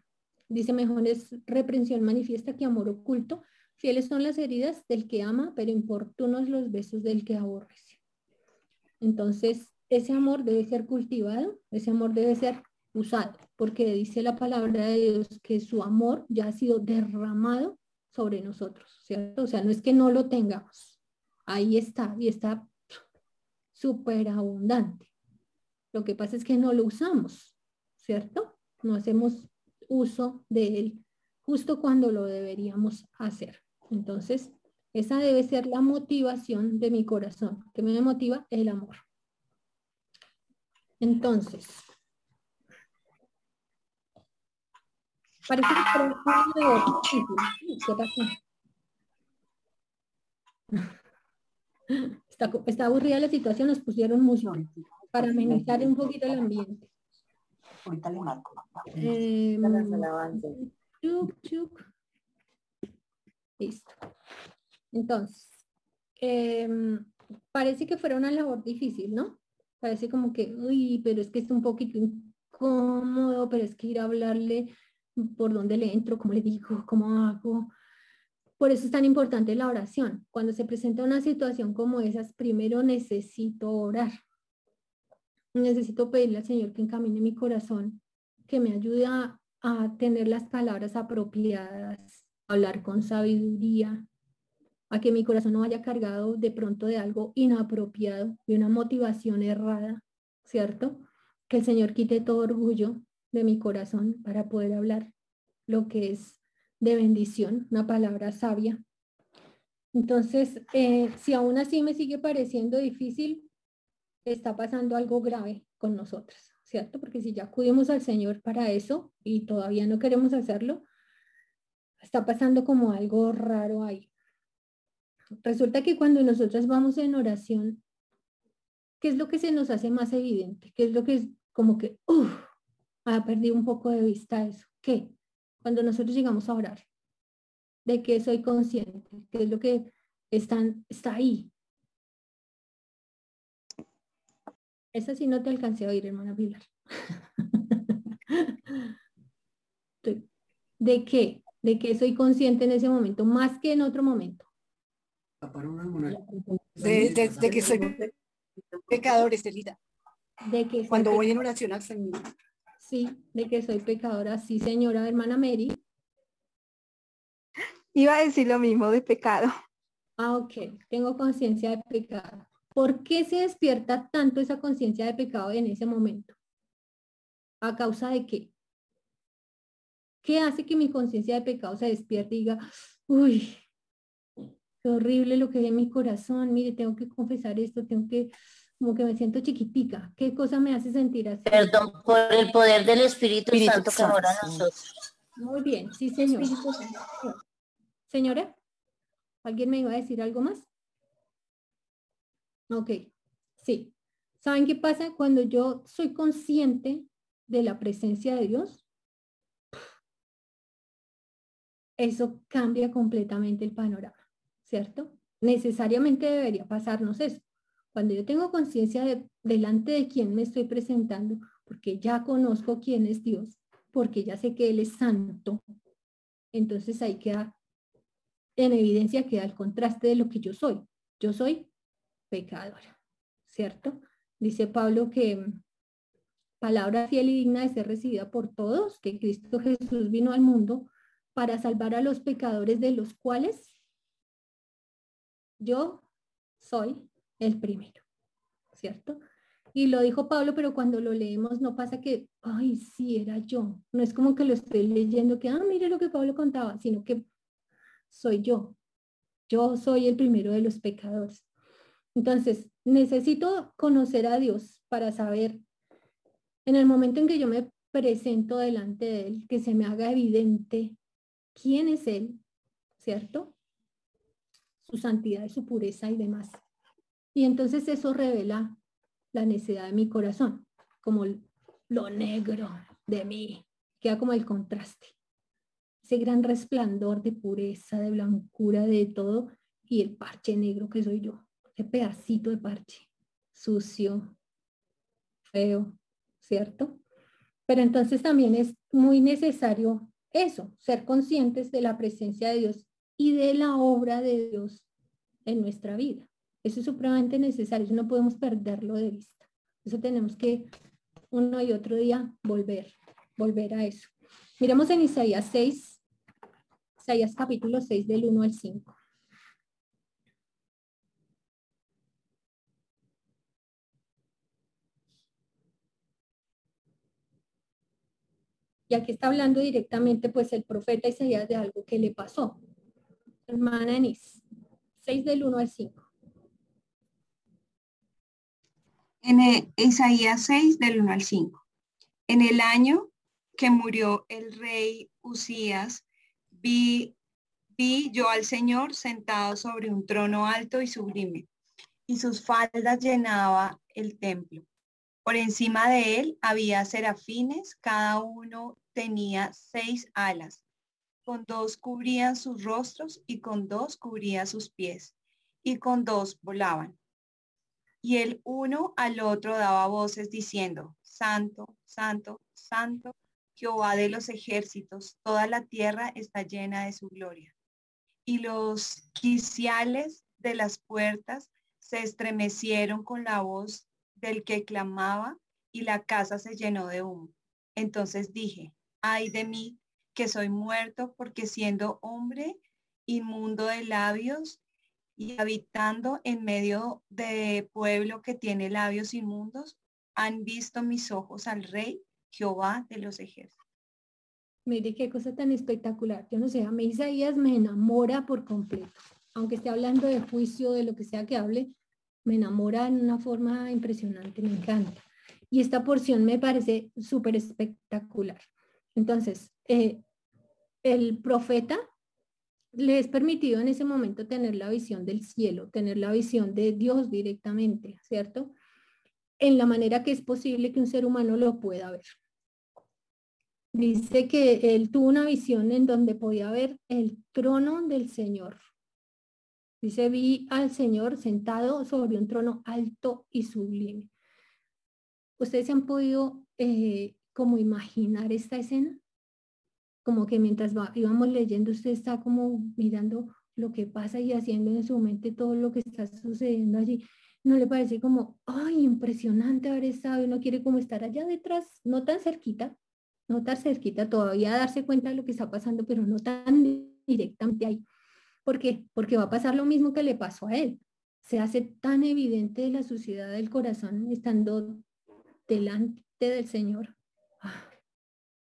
dice, mejor es reprensión manifiesta que amor oculto. Fieles son las heridas del que ama, pero importunos los besos del que aborrece. Entonces, ese amor debe ser cultivado, ese amor debe ser usado, porque dice la palabra de Dios que su amor ya ha sido derramado sobre nosotros, ¿cierto? O sea, no es que no lo tengamos, ahí está, y está súper abundante. Lo que pasa es que no lo usamos, ¿cierto? No hacemos uso de él justo cuando lo deberíamos hacer. Entonces, esa debe ser la motivación de mi corazón. que me motiva? El amor. Entonces, parece que está, está aburrida la situación, nos pusieron música para amenizar un poquito el ambiente. Ahorita le marco. Eh, Listo. Entonces, em, parece que fuera una labor difícil, ¿no? Parece como que, uy, pero es que es un poquito incómodo, pero es que ir a hablarle por dónde le entro, cómo le digo, cómo hago. Por eso es tan importante la oración. Cuando se presenta una situación como esas, primero necesito orar. Necesito pedirle al Señor que encamine mi corazón, que me ayude a, a tener las palabras apropiadas, hablar con sabiduría, a que mi corazón no vaya cargado de pronto de algo inapropiado, de una motivación errada, ¿cierto? Que el Señor quite todo orgullo de mi corazón para poder hablar lo que es de bendición, una palabra sabia. Entonces, eh, si aún así me sigue pareciendo difícil, está pasando algo grave con nosotros, ¿cierto? Porque si ya acudimos al Señor para eso y todavía no queremos hacerlo, está pasando como algo raro ahí. Resulta que cuando nosotros vamos en oración, ¿qué es lo que se nos hace más evidente? ¿Qué es lo que es como que, uff, ha perdido un poco de vista eso? ¿Qué? Cuando nosotros llegamos a orar, de que soy consciente, ¿qué es lo que están, está ahí. Esa sí no te alcancé a oír, hermana Pilar. ¿De qué? De que soy consciente en ese momento, más que en otro momento. De, de, que soy pecador, Estelita. De que Cuando voy en oración al Señor. Sí, de que soy pecadora, sí, señora hermana Mary. Iba a decir lo mismo de pecado. Ah, ok, tengo conciencia de pecado. ¿Por qué se despierta tanto esa conciencia de pecado en ese momento? ¿A causa de qué? ¿Qué hace que mi conciencia de pecado se despierte y diga, uy, horrible lo que en mi corazón, mire, tengo que confesar esto, tengo que, como que me siento chiquitica. ¿Qué cosa me hace sentir así? Perdón, por el poder del Espíritu, Santo que mora nosotros. Muy bien, sí, señor. Señora, ¿alguien me iba a decir algo más? Ok, sí. ¿Saben qué pasa? Cuando yo soy consciente de la presencia de Dios, eso cambia completamente el panorama. ¿Cierto? Necesariamente debería pasarnos eso. Cuando yo tengo conciencia de delante de quién me estoy presentando, porque ya conozco quién es Dios, porque ya sé que Él es santo, entonces ahí queda, en evidencia queda el contraste de lo que yo soy. Yo soy pecadora, ¿cierto? Dice Pablo que mm, palabra fiel y digna de ser recibida por todos, que Cristo Jesús vino al mundo para salvar a los pecadores de los cuales yo soy el primero, ¿cierto? Y lo dijo Pablo, pero cuando lo leemos no pasa que, ay, sí, era yo. No es como que lo estoy leyendo que, ah, mire lo que Pablo contaba, sino que soy yo. Yo soy el primero de los pecadores. Entonces, necesito conocer a Dios para saber, en el momento en que yo me presento delante de Él, que se me haga evidente quién es Él, ¿cierto? Su santidad y su pureza y demás. Y entonces eso revela la necedad de mi corazón, como lo negro de mí, queda como el contraste. Ese gran resplandor de pureza, de blancura, de todo, y el parche negro que soy yo, ese pedacito de parche, sucio, feo, ¿cierto? Pero entonces también es muy necesario eso, ser conscientes de la presencia de Dios y de la obra de Dios en nuestra vida. Eso es supremamente necesario, no podemos perderlo de vista. Eso tenemos que uno y otro día volver, volver a eso. Miremos en Isaías 6, Isaías capítulo 6 del 1 al 5. Y aquí está hablando directamente pues el profeta Isaías de algo que le pasó hermana Enis. 6 del 1 al 5. En Isaías 6 del 1 al 5. En el año que murió el rey Usías, vi, vi yo al Señor sentado sobre un trono alto y sublime, y sus faldas llenaba el templo. Por encima de él había serafines, cada uno tenía seis alas con dos cubrían sus rostros y con dos cubría sus pies, y con dos volaban. y el uno al otro daba voces diciendo, Santo, Santo, Santo, Jehová de los ejércitos, toda la tierra está llena de su gloria. Y los quiciales de las puertas se estremecieron con la voz del que clamaba y la casa se llenó de humo. Entonces dije, ay de mí, que soy muerto porque siendo hombre inmundo de labios y habitando en medio de pueblo que tiene labios inmundos, han visto mis ojos al rey Jehová de los ejércitos. Mire qué cosa tan espectacular. Yo no sé, a mí Isaías me enamora por completo. Aunque esté hablando de juicio, de lo que sea que hable, me enamora en una forma impresionante, me encanta. Y esta porción me parece súper espectacular. Entonces, eh, el profeta le es permitido en ese momento tener la visión del cielo, tener la visión de Dios directamente, ¿cierto? En la manera que es posible que un ser humano lo pueda ver. Dice que él tuvo una visión en donde podía ver el trono del Señor. Dice, vi al Señor sentado sobre un trono alto y sublime. ¿Ustedes se han podido eh, como imaginar esta escena? como que mientras íbamos leyendo, usted está como mirando lo que pasa y haciendo en su mente todo lo que está sucediendo allí. ¿No le parece como, ay, impresionante haber estado y uno quiere como estar allá detrás, no tan cerquita, no tan cerquita, todavía darse cuenta de lo que está pasando, pero no tan directamente ahí? ¿Por qué? Porque va a pasar lo mismo que le pasó a él. Se hace tan evidente la suciedad del corazón estando delante del Señor.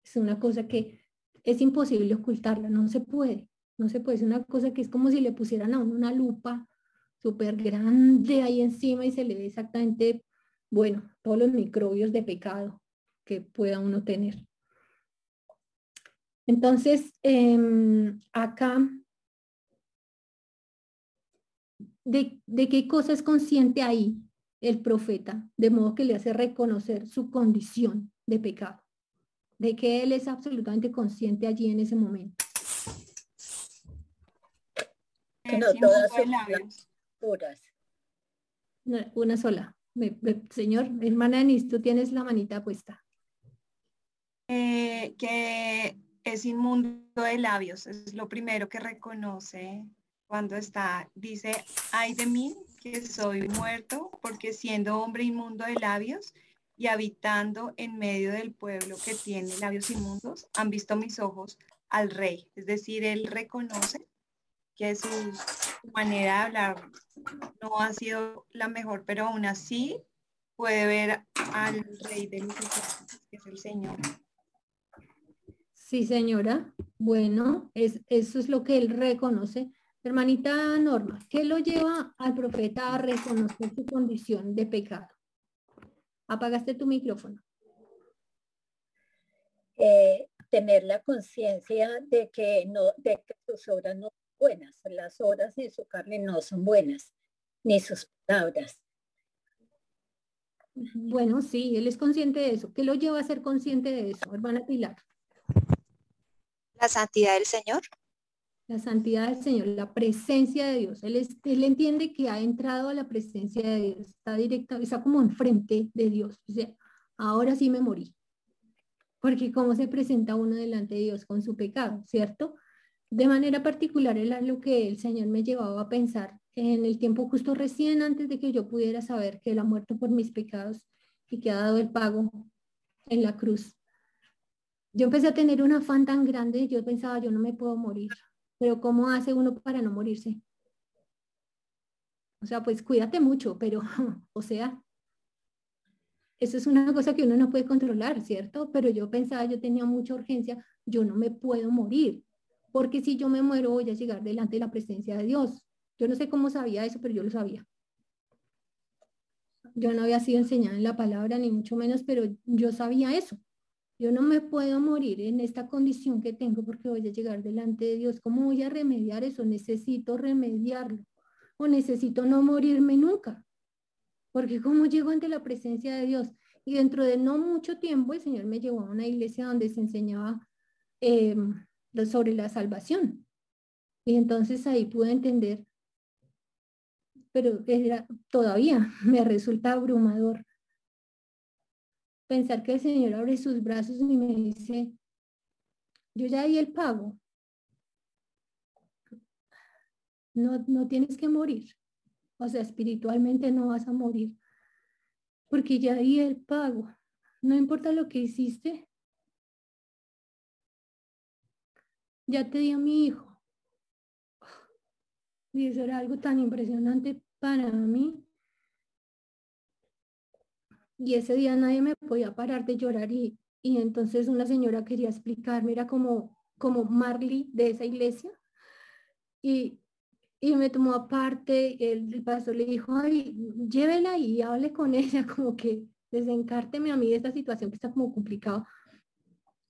Es una cosa que es imposible ocultarla, no se puede, no se puede, es una cosa que es como si le pusieran a uno una lupa súper grande ahí encima y se le ve exactamente, bueno, todos los microbios de pecado que pueda uno tener. Entonces, em, acá, de, ¿de qué cosa es consciente ahí el profeta? De modo que le hace reconocer su condición de pecado de que él es absolutamente consciente allí en ese momento. no todas son puras. una sola. señor, hermana Denis, tú tienes la manita puesta. Eh, que es inmundo de labios, es lo primero que reconoce cuando está, dice, ay de mí, que soy muerto, porque siendo hombre inmundo de labios, y habitando en medio del pueblo que tiene labios inmundos, han visto mis ojos al rey. Es decir, él reconoce que su, manera de hablar no ha sido la mejor, pero aún así puede ver al rey de los que es el Señor. Sí, señora. Bueno, es, eso es lo que él reconoce. Hermanita Norma, ¿qué lo lleva al profeta a reconocer su condición de pecado? Apagaste tu micrófono. Eh, tener la conciencia de que no, de que sus obras no son buenas, las obras de su carne no son buenas, ni sus palabras. Bueno, sí, él es consciente de eso. ¿Qué lo lleva a ser consciente de eso, hermana Pilar? La santidad del Señor la santidad del Señor, la presencia de Dios. Él, él entiende que ha entrado a la presencia de Dios, está directa, está como enfrente de Dios. O sea, ahora sí me morí. Porque cómo se presenta uno delante de Dios con su pecado, ¿cierto? De manera particular era lo que el Señor me llevaba a pensar en el tiempo justo recién antes de que yo pudiera saber que Él ha muerto por mis pecados y que ha dado el pago en la cruz. Yo empecé a tener un afán tan grande, yo pensaba, yo no me puedo morir, pero ¿cómo hace uno para no morirse? O sea, pues cuídate mucho, pero, o sea, eso es una cosa que uno no puede controlar, ¿cierto? Pero yo pensaba, yo tenía mucha urgencia, yo no me puedo morir, porque si yo me muero voy a llegar delante de la presencia de Dios. Yo no sé cómo sabía eso, pero yo lo sabía. Yo no había sido enseñada en la palabra, ni mucho menos, pero yo sabía eso. Yo no me puedo morir en esta condición que tengo porque voy a llegar delante de Dios. ¿Cómo voy a remediar eso? Necesito remediarlo. O necesito no morirme nunca. Porque ¿cómo llego ante la presencia de Dios? Y dentro de no mucho tiempo el Señor me llevó a una iglesia donde se enseñaba em, sobre la salvación. Y entonces ahí pude entender pero era, todavía me resulta abrumador pensar que el Señor abre sus brazos y me dice, yo ya di el pago. No, no tienes que morir. O sea, espiritualmente no vas a morir. Porque ya di el pago. No importa lo que hiciste. Ya te di a mi hijo. Y eso era algo tan impresionante para mí. Y ese día nadie me podía parar de llorar y, y entonces una señora quería explicarme, era como, como Marley de esa iglesia. Y, y me tomó aparte, el, pastor le dijo, ay, llévela y hable con ella, como que desencárteme a mí de esta situación que está como complicado.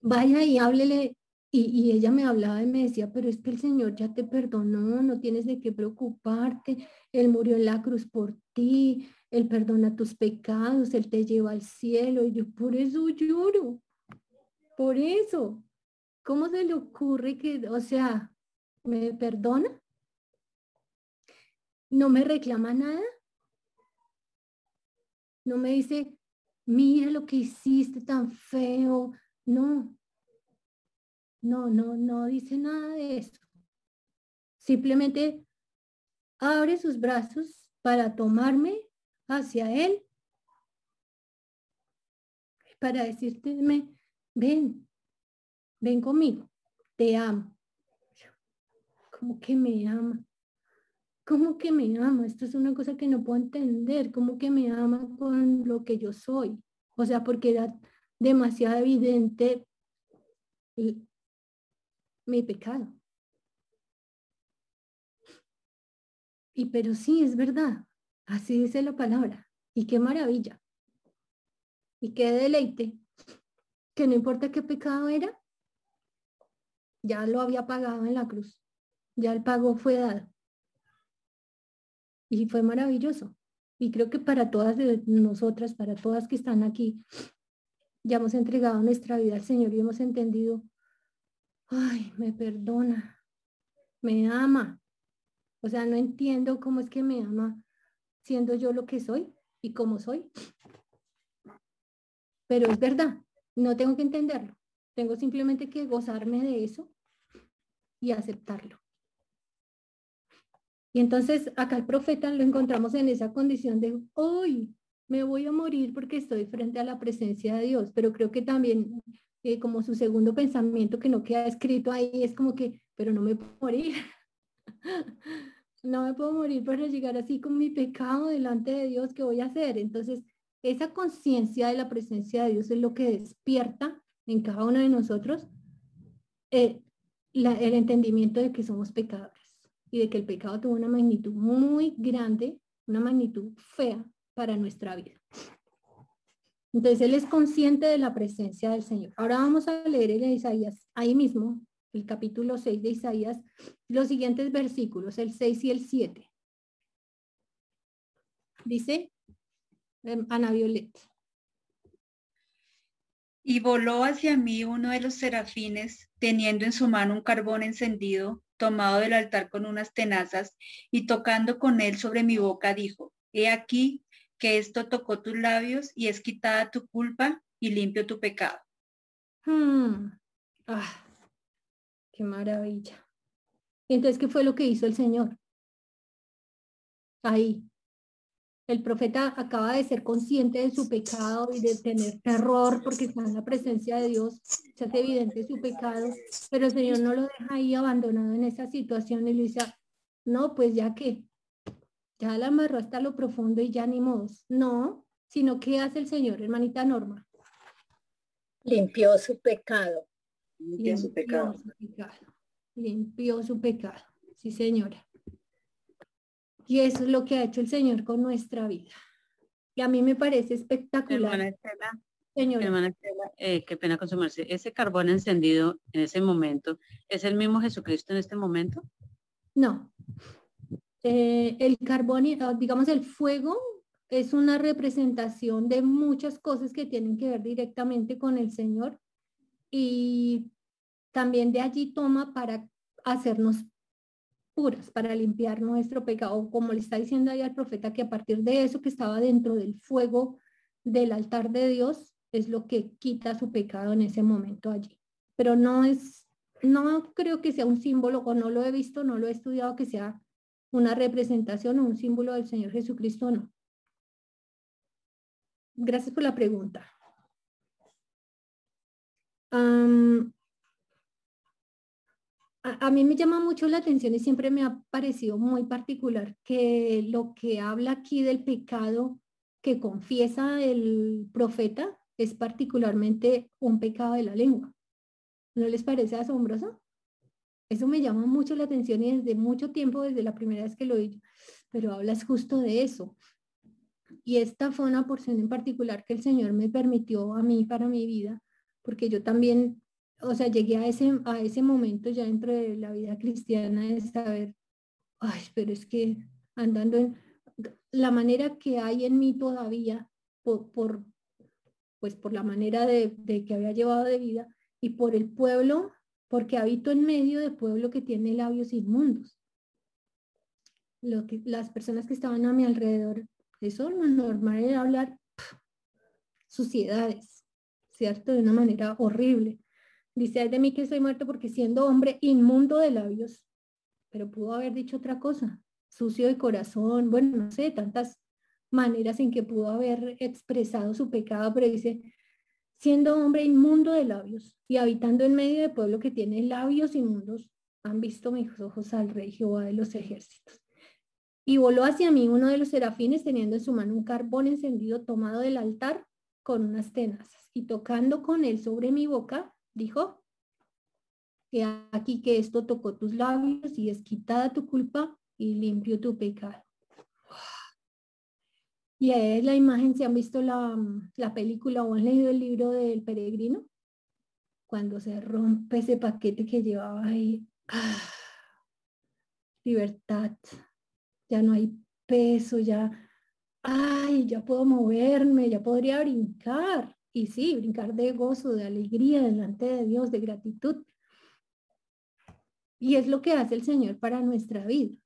Vaya y háblele. Y, y ella me hablaba y me decía, pero es que el Señor ya te perdonó, no tienes de qué preocuparte, Él murió en la cruz por ti, Él perdona tus pecados, Él te lleva al cielo. Y yo por eso lloro, por eso. ¿Cómo se le ocurre que, o sea, me perdona? no me reclama nada. No me dice, mira lo que hiciste tan feo. No, no, no, no dice nada de eso. Simplemente abre sus brazos para tomarme hacia él, para decirte, ven, ven conmigo, te amo. Como que me ama. ¿Cómo que me ama? Esto es una cosa que no puedo entender. ¿Cómo que me ama con lo que yo soy? O sea, porque era demasiado evidente mi pecado. Y pero sí, es verdad. Así dice la palabra. Y qué maravilla. Y qué deleite. Que no importa qué pecado era, ya lo había pagado en la cruz. Ya el pago fue dado. Y fue maravilloso. Y creo que para todas nosotras, para todas que están aquí, ya hemos entregado nuestra vida al Señor y hemos entendido, ay, me perdona, me ama. O sea, no entiendo cómo es que me ama siendo yo lo que soy y cómo soy. Pero es verdad, no tengo que entenderlo. Tengo simplemente que gozarme de eso y aceptarlo. Y entonces acá el profeta lo encontramos en esa condición de, hoy me voy a morir porque estoy frente a la presencia de Dios, pero creo que también eh, como su segundo pensamiento que no queda escrito ahí es como que, pero no me puedo morir. no me puedo morir para llegar así con mi pecado delante de Dios, ¿qué voy a hacer? Entonces, esa conciencia de la presencia de Dios es lo que despierta en cada uno de nosotros eh, el entendimiento de que somos pecadores y de que el pecado tuvo una magnitud muy grande, una magnitud fea para nuestra vida. Entonces él es consciente de la presencia del Señor. Ahora vamos a leer en Isaías, ahí mismo, el capítulo 6 de Isaías, los siguientes versículos, el 6 y el 7. Dice em, Ana Violet. Y voló hacia mí uno de los serafines, teniendo en su mano un carbón encendido tomado del altar con unas tenazas y tocando con él sobre mi boca, dijo, he aquí que esto tocó tus labios y es quitada tu culpa y limpio tu pecado. Hmm. Ah, qué maravilla. Entonces, ¿qué fue lo que hizo el Señor? Ahí, el profeta acaba de ser consciente de su pecado y de tener terror porque está en la presencia de Dios, se hace evidente su pecado, pero el Señor no lo deja ahí abandonado en esa situación y le dice, no, pues ya que, ya la amarró hasta lo profundo y ya ni modos. No, sino ¿qué hace el Señor, hermanita Norma? Limpió su pecado. Limpió, su pecado. Limpió su pecado. Sí, señora. Y eso es lo que ha hecho el Señor con nuestra vida. Y a mí me parece espectacular. Hermana Señora. Hermana eh, qué pena consumarse. Ese carbón encendido en ese momento, ¿es el mismo Jesucristo en este momento? No. Eh, el carbón, ah, digamos el fuego, es una representación de muchas cosas que tienen que ver directamente con el Señor. Y también de allí toma para hacernos puras para limpiar nuestro pecado, como le está diciendo ahí al profeta, que a partir de eso que estaba dentro del fuego del altar de Dios, es lo que quita su pecado en ese momento allí. Pero no es, no creo que sea un símbolo, o no lo he visto, no lo he estudiado, que sea una representación o un símbolo del Señor Jesucristo, no. Gracias por la pregunta. A, mí me llama mucho la atención y siempre me ha parecido muy particular que lo que habla aquí del pecado que confiesa el profeta es particularmente un pecado de la lengua. ¿No les parece asombroso? Eso me llama mucho la atención y desde mucho tiempo, desde la primera vez que lo oí, pero hablas justo de eso. Y esta fue una porción en particular que el Señor me permitió a mí para mi vida, porque yo también o sea, llegué a ese, a ese momento ya dentro de la vida cristiana de saber, ay, pero es que andando en la manera que hay en mí todavía, por, pues por la manera de, de, que había llevado de vida y por el pueblo, porque habito en medio del pueblo que tiene labios inmundos. Lo que, las personas que estaban a mi alrededor, eso lo normal era hablar suciedades, ¿cierto? De una manera horrible. Dice, de mí que soy muerto porque siendo hombre inmundo de labios, pero pudo haber dicho otra cosa, sucio de corazón, bueno, no sé, tantas maneras en que pudo haber expresado su pecado, pero dice, siendo hombre inmundo de labios y habitando en medio de pueblo que tiene labios inmundos, han visto mis ojos al rey Jehová de los ejércitos. Y voló hacia mí uno de los serafines teniendo en su mano un carbón encendido tomado del altar con unas tenazas y tocando con él sobre mi boca, dijo, que aquí que esto tocó tus labios y es quitada tu culpa y limpio tu pecado. Y es la imagen, si han visto la, la película o han leído el libro del peregrino, cuando se rompe ese paquete que llevaba ahí, ¡ah! libertad, ya no hay peso, ya, ay, ya puedo moverme, ya podría brincar y sí, brincar de gozo, de alegría delante de Dios, de gratitud. Y es lo que hace el Señor para nuestra vida,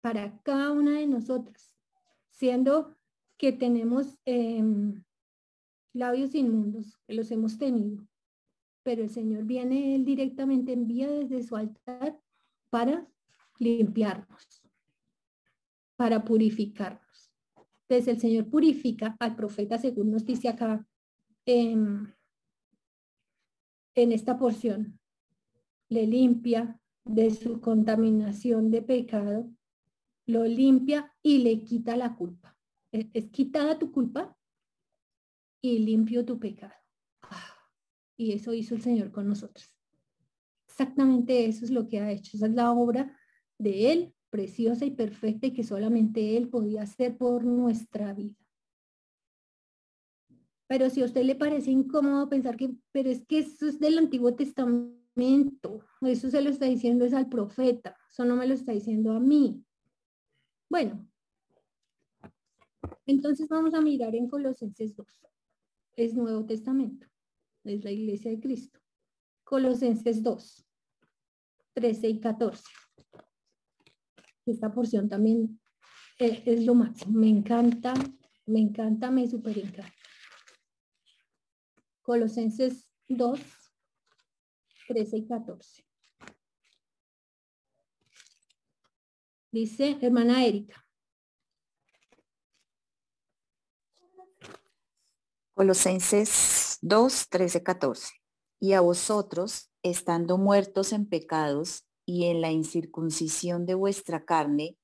para cada una de nosotras, siendo que tenemos em, labios inmundos, que los hemos tenido, pero el Señor viene Él directamente, envía desde su altar para limpiarnos, para purificarnos. Entonces el Señor purifica al profeta, según nos dice acá en, esta porción. Le limpia de su contaminación de pecado, lo limpia y le quita la culpa. Es, es quitada tu culpa y limpio tu pecado. Y eso hizo el Señor con nosotros. Exactamente eso es lo que ha hecho. Esa es la obra de Él, preciosa y perfecta y que solamente Él podía hacer por nuestra vida. Pero si a usted le parece incómodo pensar que, pero es que eso es del Antiguo Testamento, eso se lo está diciendo es al profeta, eso no me lo está diciendo a mí. Bueno, entonces vamos a mirar en Colosenses 2. Es Nuevo Testamento, es la iglesia de Cristo. Colosenses 2, 13 y 14. Esta porción también es, es lo máximo. Me encanta, me encanta, me super encanta. Colosenses 2, 13 y 14. Dice hermana Erika. Colosenses 2, 13, 14. Y a vosotros, estando muertos en pecados y en la incircuncisión de vuestra carne,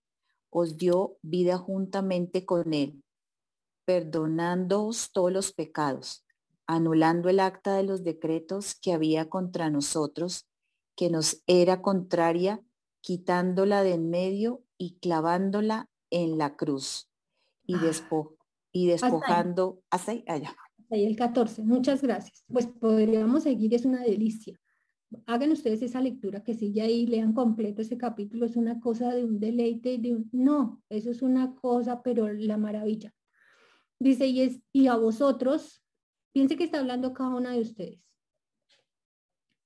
os dio vida juntamente con él, perdonándoos todos los pecados anulando el acta de los decretos que había contra nosotros, que nos era contraria, quitándola de en medio y clavándola en la cruz y, ah. y despojando hasta ahí, allá. Ahí el 14, muchas gracias. Pues podríamos seguir, es una delicia. Hagan ustedes esa lectura, que si ya ahí lean completo ese capítulo, es una cosa de un deleite, de un... No, eso es una cosa, pero la maravilla. Dice, y, es, y a vosotros, Piense que está hablando cada una de ustedes.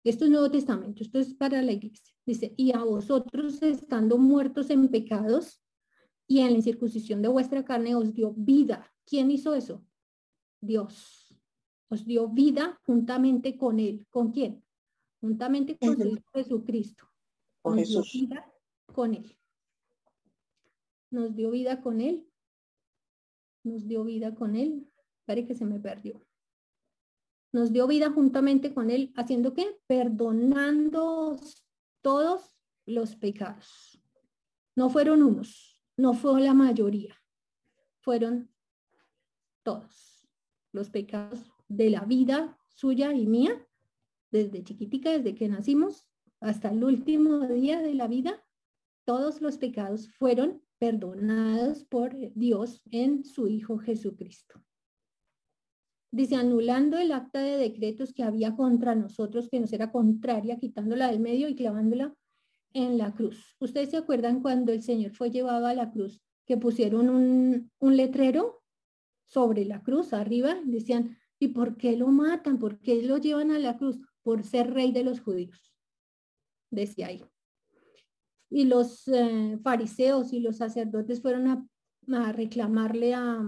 Esto es Nuevo Testamento, esto es para la iglesia. Dice, y a vosotros estando muertos en pecados y en la incircuncisión de vuestra carne os dio vida. ¿Quién hizo eso? Dios. Os dio vida juntamente con él. ¿Con quién? Juntamente con Jesucristo. Nos dio vida con él. Nos dio vida con él. Nos dio vida con él. Parece que se me perdió nos dio vida juntamente con Él, haciendo qué? Perdonando todos los pecados. No fueron unos, no fue la mayoría, fueron todos los pecados de la vida suya y mía, desde chiquitica, desde que nacimos hasta el último día de la vida, todos los pecados fueron perdonados por Dios en su Hijo Jesucristo dice, anulando el acta de decretos que había contra nosotros, que nos era contraria, quitándola del medio y clavándola en la cruz. ¿Ustedes se acuerdan cuando el Señor fue llevado a la cruz, que pusieron un, un letrero sobre la cruz arriba? Decían, ¿y por qué lo matan? ¿Por qué lo llevan a la cruz? Por ser rey de los judíos. Decía ahí. Y los eh, fariseos y los sacerdotes fueron a, a reclamarle a,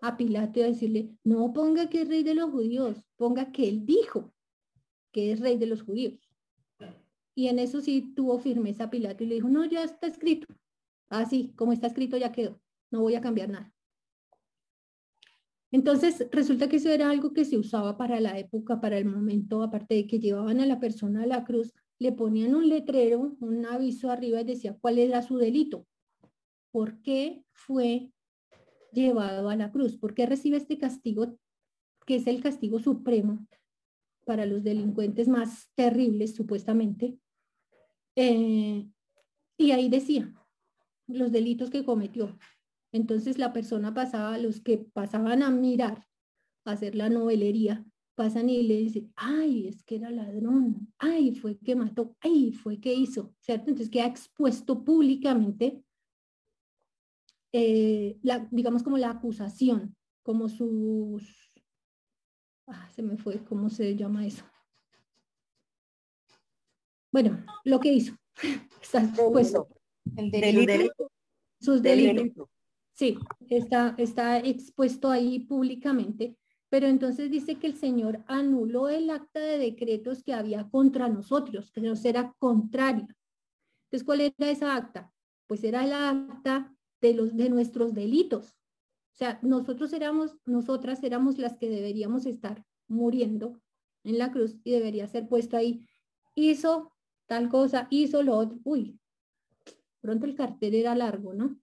a Pilato y a decirle, no ponga que es rey de los judíos, ponga que él dijo que es rey de los judíos. Y en eso sí tuvo firmeza Pilato y le dijo, no, ya está escrito. Así, como está escrito ya quedó, no voy a cambiar nada. Entonces, resulta que eso era algo que se usaba para la época, para el momento, aparte de que llevaban a la persona a la cruz, le ponían un letrero, un aviso arriba y decía cuál era su delito, por qué fue llevado a la cruz. porque recibe este castigo, que es el castigo supremo para los delincuentes más terribles, supuestamente? Eh, y ahí decía los delitos que cometió. Entonces la persona pasaba, los que pasaban a mirar, a hacer la novelería, pasan y le dicen, ay, es que era ladrón, ay, fue que mató, ay, fue que hizo, ¿cierto? Entonces queda expuesto públicamente eh, la, digamos como la acusación, como sus, ah, se me fue, ¿cómo se llama eso? Bueno, lo que hizo. Está expuesto. El delito. Sus delitos. Sí, está, está expuesto ahí públicamente, pero entonces dice que el Señor anuló el acta de decretos que había contra nosotros, que nos era contraria. Entonces, ¿cuál era esa acta? Pues era la acta de, los, de nuestros delitos. O sea, nosotros éramos, nosotras éramos las que deberíamos estar muriendo en la cruz y debería ser puesto ahí. Hizo tal cosa, hizo lo otro. Uy, pronto el cartel era largo, ¿no?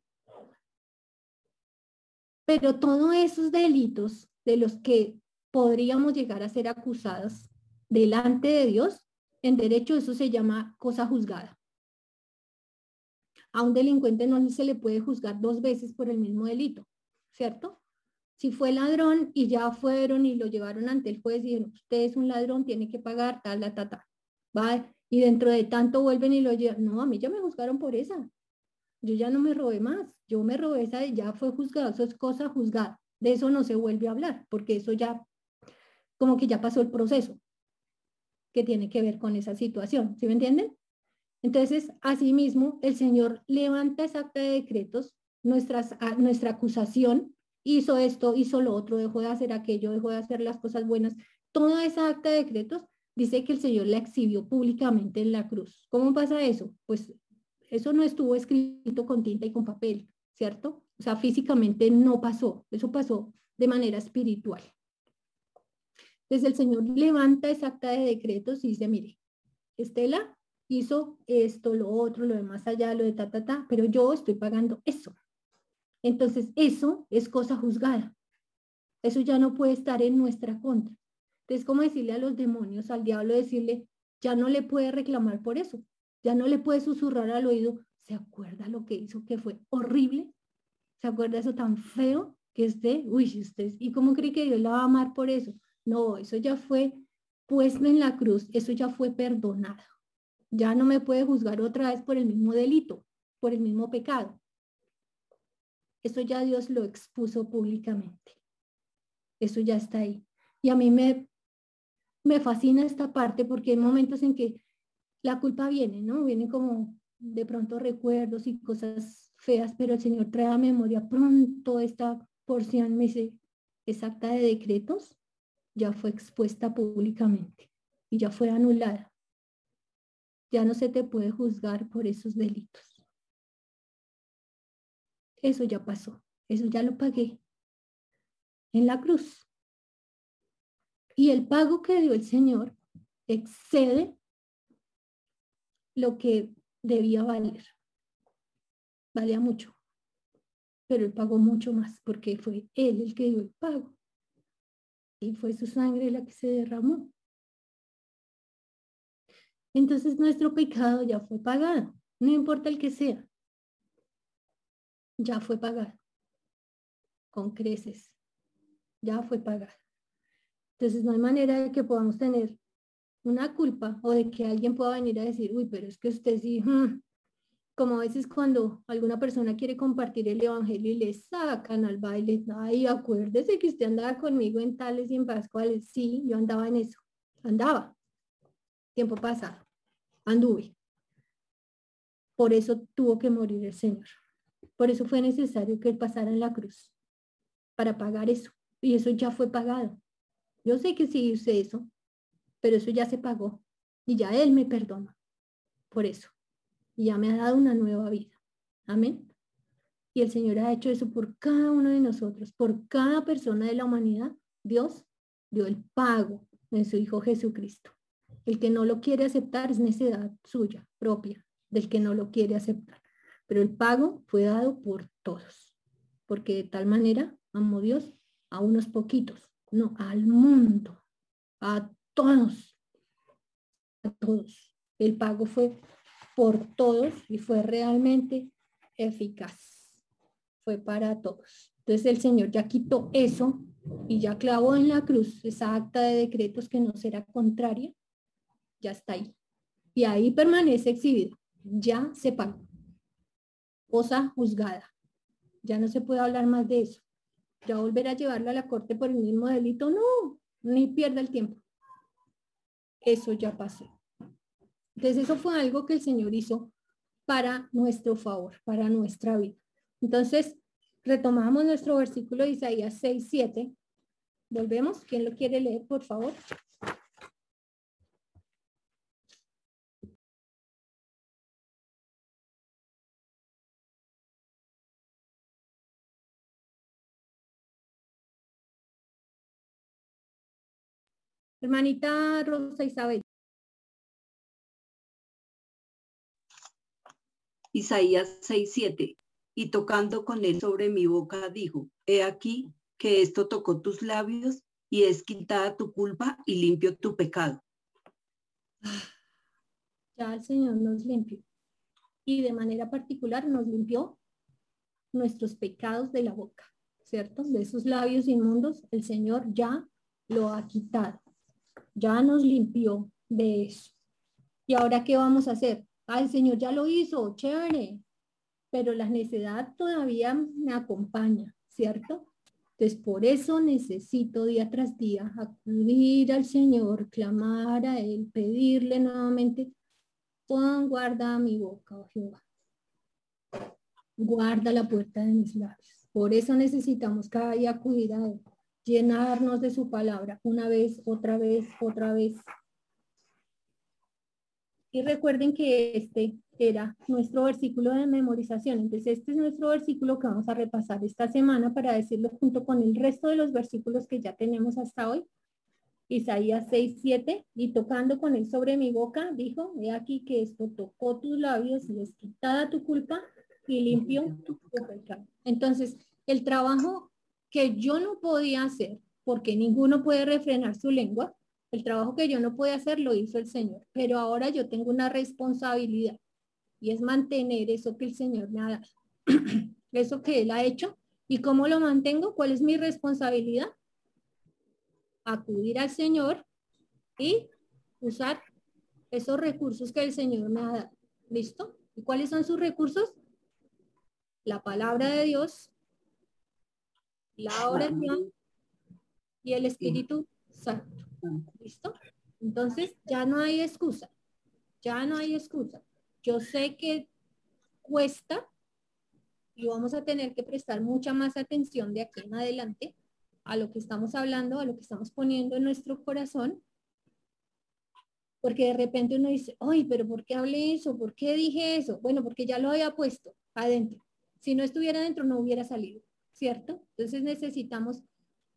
Pero todos esos delitos de los que podríamos llegar a ser acusados delante de Dios, en derecho eso se llama cosa juzgada. A un delincuente no se le puede juzgar dos veces por el mismo delito, ¿cierto? Si fue ladrón y ya fueron y lo llevaron ante el juez y dijeron, usted es un ladrón, tiene que pagar tal, la, ta, ta. Va, y dentro de tanto vuelven y lo llevan. No, a mí ya me juzgaron por esa. Yo ya no me robé más. Yo me robé esa y ya fue juzgado. Eso es cosa juzgada. De eso no se vuelve a hablar, porque eso ya, como que ya pasó el proceso que tiene que ver con esa situación. ¿Sí me entienden? Entonces, asimismo, el Señor levanta esa acta de decretos, nuestras, nuestra acusación, hizo esto, hizo lo otro, dejó de hacer aquello, dejó de hacer las cosas buenas. Toda esa acta de decretos dice que el Señor la exhibió públicamente en la cruz. ¿Cómo pasa eso? Pues eso no estuvo escrito con tinta y con papel, ¿cierto? O sea, físicamente no pasó, eso pasó de manera espiritual. Entonces el Señor levanta esa acta de decretos y dice, mire, Estela, hizo esto, lo otro, lo demás allá, lo de ta, ta, ta, pero yo estoy pagando eso. Entonces, eso es cosa juzgada. Eso ya no puede estar en nuestra contra. Entonces, como decirle a los demonios, al diablo, decirle, ya no le puede reclamar por eso, ya no le puede susurrar al oído, ¿se acuerda lo que hizo que fue horrible? ¿Se acuerda eso tan feo que esté? Uy, usted, ¿y cómo cree que Dios la va a amar por eso? No, eso ya fue puesto en la cruz, eso ya fue perdonado. Ya no me puede juzgar otra vez por el mismo delito, por el mismo pecado. Eso ya Dios lo expuso públicamente. Eso ya está ahí. Y a mí me, me fascina esta parte porque hay momentos en que la culpa viene, ¿no? Viene como de pronto recuerdos y cosas feas, pero el Señor trae a memoria pronto esta porción, me dice, exacta de decretos ya fue expuesta públicamente y ya fue anulada. Ya no se te puede juzgar por esos delitos. Eso ya pasó, eso ya lo pagué en la cruz. Y el pago que dio el Señor excede lo que debía valer. Valía mucho, pero él pagó mucho más porque fue él el que dio el pago. Y fue su sangre la que se derramó. Entonces nuestro pecado ya fue pagado, no importa el que sea. Ya fue pagado. Con creces. Ya fue pagado. Entonces no hay manera de que podamos tener una culpa o de que alguien pueda venir a decir, uy, pero es que usted sí, hmm". como a veces cuando alguna persona quiere compartir el evangelio y le sacan al baile, ay, acuérdese que usted andaba conmigo en tales y en pascuales, sí, yo andaba en eso, andaba, tiempo pasado, anduve. Por eso tuvo que morir el Señor. Por eso fue necesario que él pasara en la cruz, para pagar eso. Y eso ya fue pagado. Yo sé que sí hice eso, pero eso ya se pagó y ya Él me perdona por eso. Y ya me ha dado una nueva vida. Amén. Y el Señor ha hecho eso por cada uno de nosotros, por cada persona de la humanidad. Dios dio el pago en su Hijo Jesucristo. El que no lo quiere aceptar es necesidad suya, propia, del que no lo quiere aceptar. Pero el pago fue dado por todos, porque de tal manera amó Dios a unos poquitos, no, al mundo, a todos, a todos. El pago fue por todos y fue realmente eficaz. Fue para todos. Entonces el Señor ya quitó eso y ya clavó en la cruz esa acta de decretos que no será contraria. Ya está ahí. Y ahí permanece exhibida. Ya se pagó. Cosa juzgada. Ya no se puede hablar más de eso. Ya volver a llevarlo a la corte por el mismo delito, no, ni pierda el tiempo eso ya pasó. Entonces eso fue algo que el Señor hizo para nuestro favor, para nuestra vida. Entonces, retomamos nuestro versículo de Isaías 6, 7. Volvemos. ¿Quién lo quiere leer, por favor? Hermanita Rosa Isabel. Isaías 6:7. Y tocando con él sobre mi boca, dijo, he aquí que esto tocó tus labios y es quitada tu culpa y limpio tu pecado. Ya el Señor nos limpió. Y de manera particular nos limpió nuestros pecados de la boca, ¿cierto? De esos labios inmundos, el Señor ya lo ha quitado ya nos limpió de eso. ¿Y ahora qué vamos a hacer? Ah, el Señor ya lo hizo, chévere, pero la necesidad todavía me acompaña, ¿cierto? Entonces, por eso necesito día tras día acudir al Señor, clamar a Él, pedirle nuevamente, pon guarda mi boca, oh Jehová. Guarda la puerta de mis labios. Por eso necesitamos cada día acudir a Él llenarnos de su palabra una vez, otra vez, otra vez. Y recuerden que este era nuestro versículo de memorización. Entonces, este es nuestro versículo que vamos a repasar esta semana para decirlo junto con el resto de los versículos que ya tenemos hasta hoy. Isaías 6, 7, y tocando con él sobre mi boca, dijo, he aquí que esto tocó tus labios y es quitada tu culpa y limpio tu pecado. Entonces, el trabajo que yo no podía hacer, porque ninguno puede refrenar su lengua, el trabajo que yo no podía hacer lo hizo el Señor, pero ahora yo tengo una responsabilidad y es mantener eso que el Señor me ha dado, eso que Él ha hecho. ¿Y cómo lo mantengo? ¿Cuál es mi responsabilidad? Acudir al Señor y usar esos recursos que el Señor me ha dado. ¿Listo? ¿Y cuáles son sus recursos? La palabra de Dios, la oración y el Espíritu Santo. ¿Listo? Entonces, ya no hay excusa, ya no hay excusa. Yo sé que cuesta y vamos a tener que prestar mucha más atención de aquí en adelante a lo que estamos hablando, a lo que estamos poniendo en nuestro corazón, porque de repente uno dice, ay, pero ¿por qué hablé eso? ¿Por qué dije eso? Bueno, porque ya lo había puesto adentro. Si no estuviera adentro, no hubiera salido, ¿cierto? Entonces necesitamos,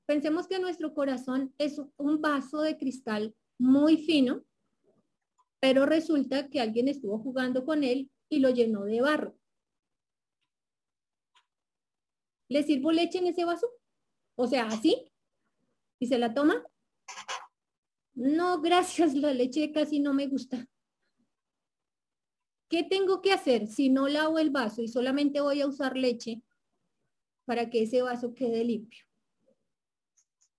pensemos que nuestro corazón es un vaso de cristal muy fino, pero resulta que alguien estuvo jugando con él y lo llenó de barro. ¿Le sirvo leche en ese vaso? O sea, así. ¿Y se la toma? No, gracias, la leche casi no me gusta. ¿Qué tengo que hacer si no lavo el vaso y solamente voy a usar leche para que ese vaso quede limpio?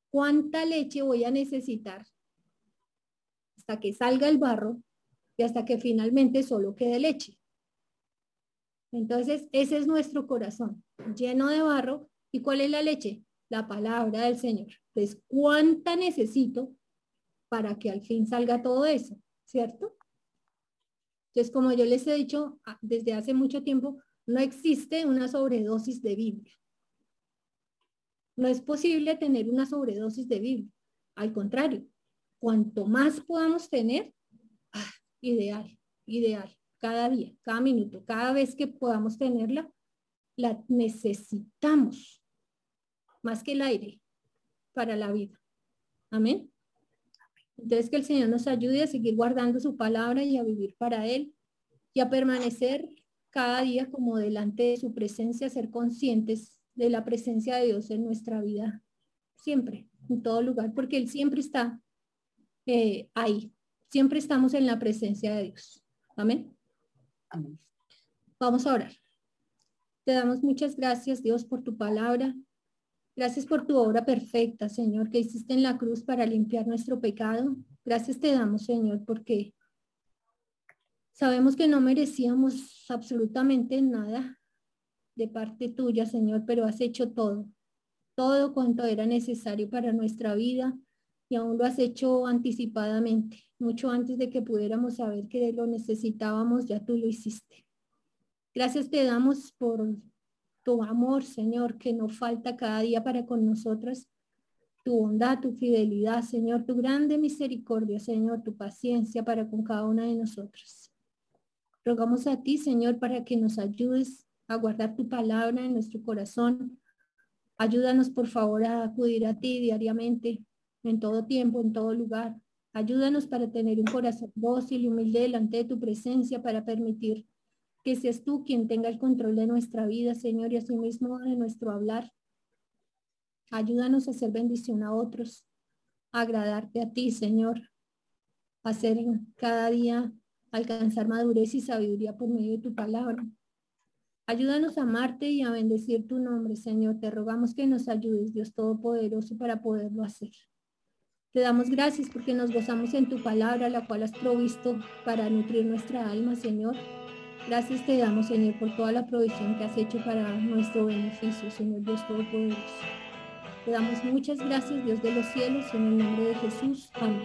¿Cuánta leche voy a necesitar hasta que salga el barro y hasta que finalmente solo quede leche? Entonces, ese es nuestro corazón, lleno de barro. ¿Y cuál es la leche? La palabra del Señor. Entonces, ¿cuánta necesito para que al fin salga todo eso? ¿Cierto? Entonces, como yo les he dicho ah, desde hace mucho tiempo, no existe una sobredosis de Biblia. No es posible tener una sobredosis de Biblia. Al contrario, cuanto más podamos tener, ah, ideal, ideal cada día, cada minuto, cada vez que podamos tenerla, la necesitamos más que el aire para la vida. Amén. Entonces que el Señor nos ayude a seguir guardando su palabra y a vivir para Él y a permanecer cada día como delante de su presencia, ser conscientes de la presencia de Dios en nuestra vida, siempre, en todo lugar, porque Él siempre está eh, ahí, siempre estamos en la presencia de Dios. Amén. Vamos a orar. Te damos muchas gracias, Dios, por tu palabra. Gracias por tu obra perfecta, Señor, que hiciste en la cruz para limpiar nuestro pecado. Gracias te damos, Señor, porque sabemos que no merecíamos absolutamente nada de parte tuya, Señor, pero has hecho todo, todo cuanto era necesario para nuestra vida y aún lo has hecho anticipadamente mucho antes de que pudiéramos saber que lo necesitábamos, ya tú lo hiciste. Gracias te damos por tu amor, Señor, que no falta cada día para con nosotros, tu bondad, tu fidelidad, Señor, tu grande misericordia, Señor, tu paciencia para con cada una de nosotros. Rogamos a ti, Señor, para que nos ayudes a guardar tu palabra en nuestro corazón. Ayúdanos, por favor, a acudir a ti diariamente, en todo tiempo, en todo lugar, Ayúdanos para tener un corazón dócil y humilde delante de tu presencia para permitir que seas tú quien tenga el control de nuestra vida, Señor, y asimismo de nuestro hablar. Ayúdanos a hacer bendición a otros, a agradarte a ti, Señor, a hacer cada día alcanzar madurez y sabiduría por medio de tu palabra. Ayúdanos a amarte y a bendecir tu nombre, Señor. Te rogamos que nos ayudes, Dios Todopoderoso, para poderlo hacer. Te damos gracias porque nos gozamos en tu palabra, la cual has provisto para nutrir nuestra alma, Señor. Gracias te damos, Señor, por toda la provisión que has hecho para nuestro beneficio, Señor Dios Todopoderoso. Te damos muchas gracias, Dios de los cielos, en el nombre de Jesús. Amén.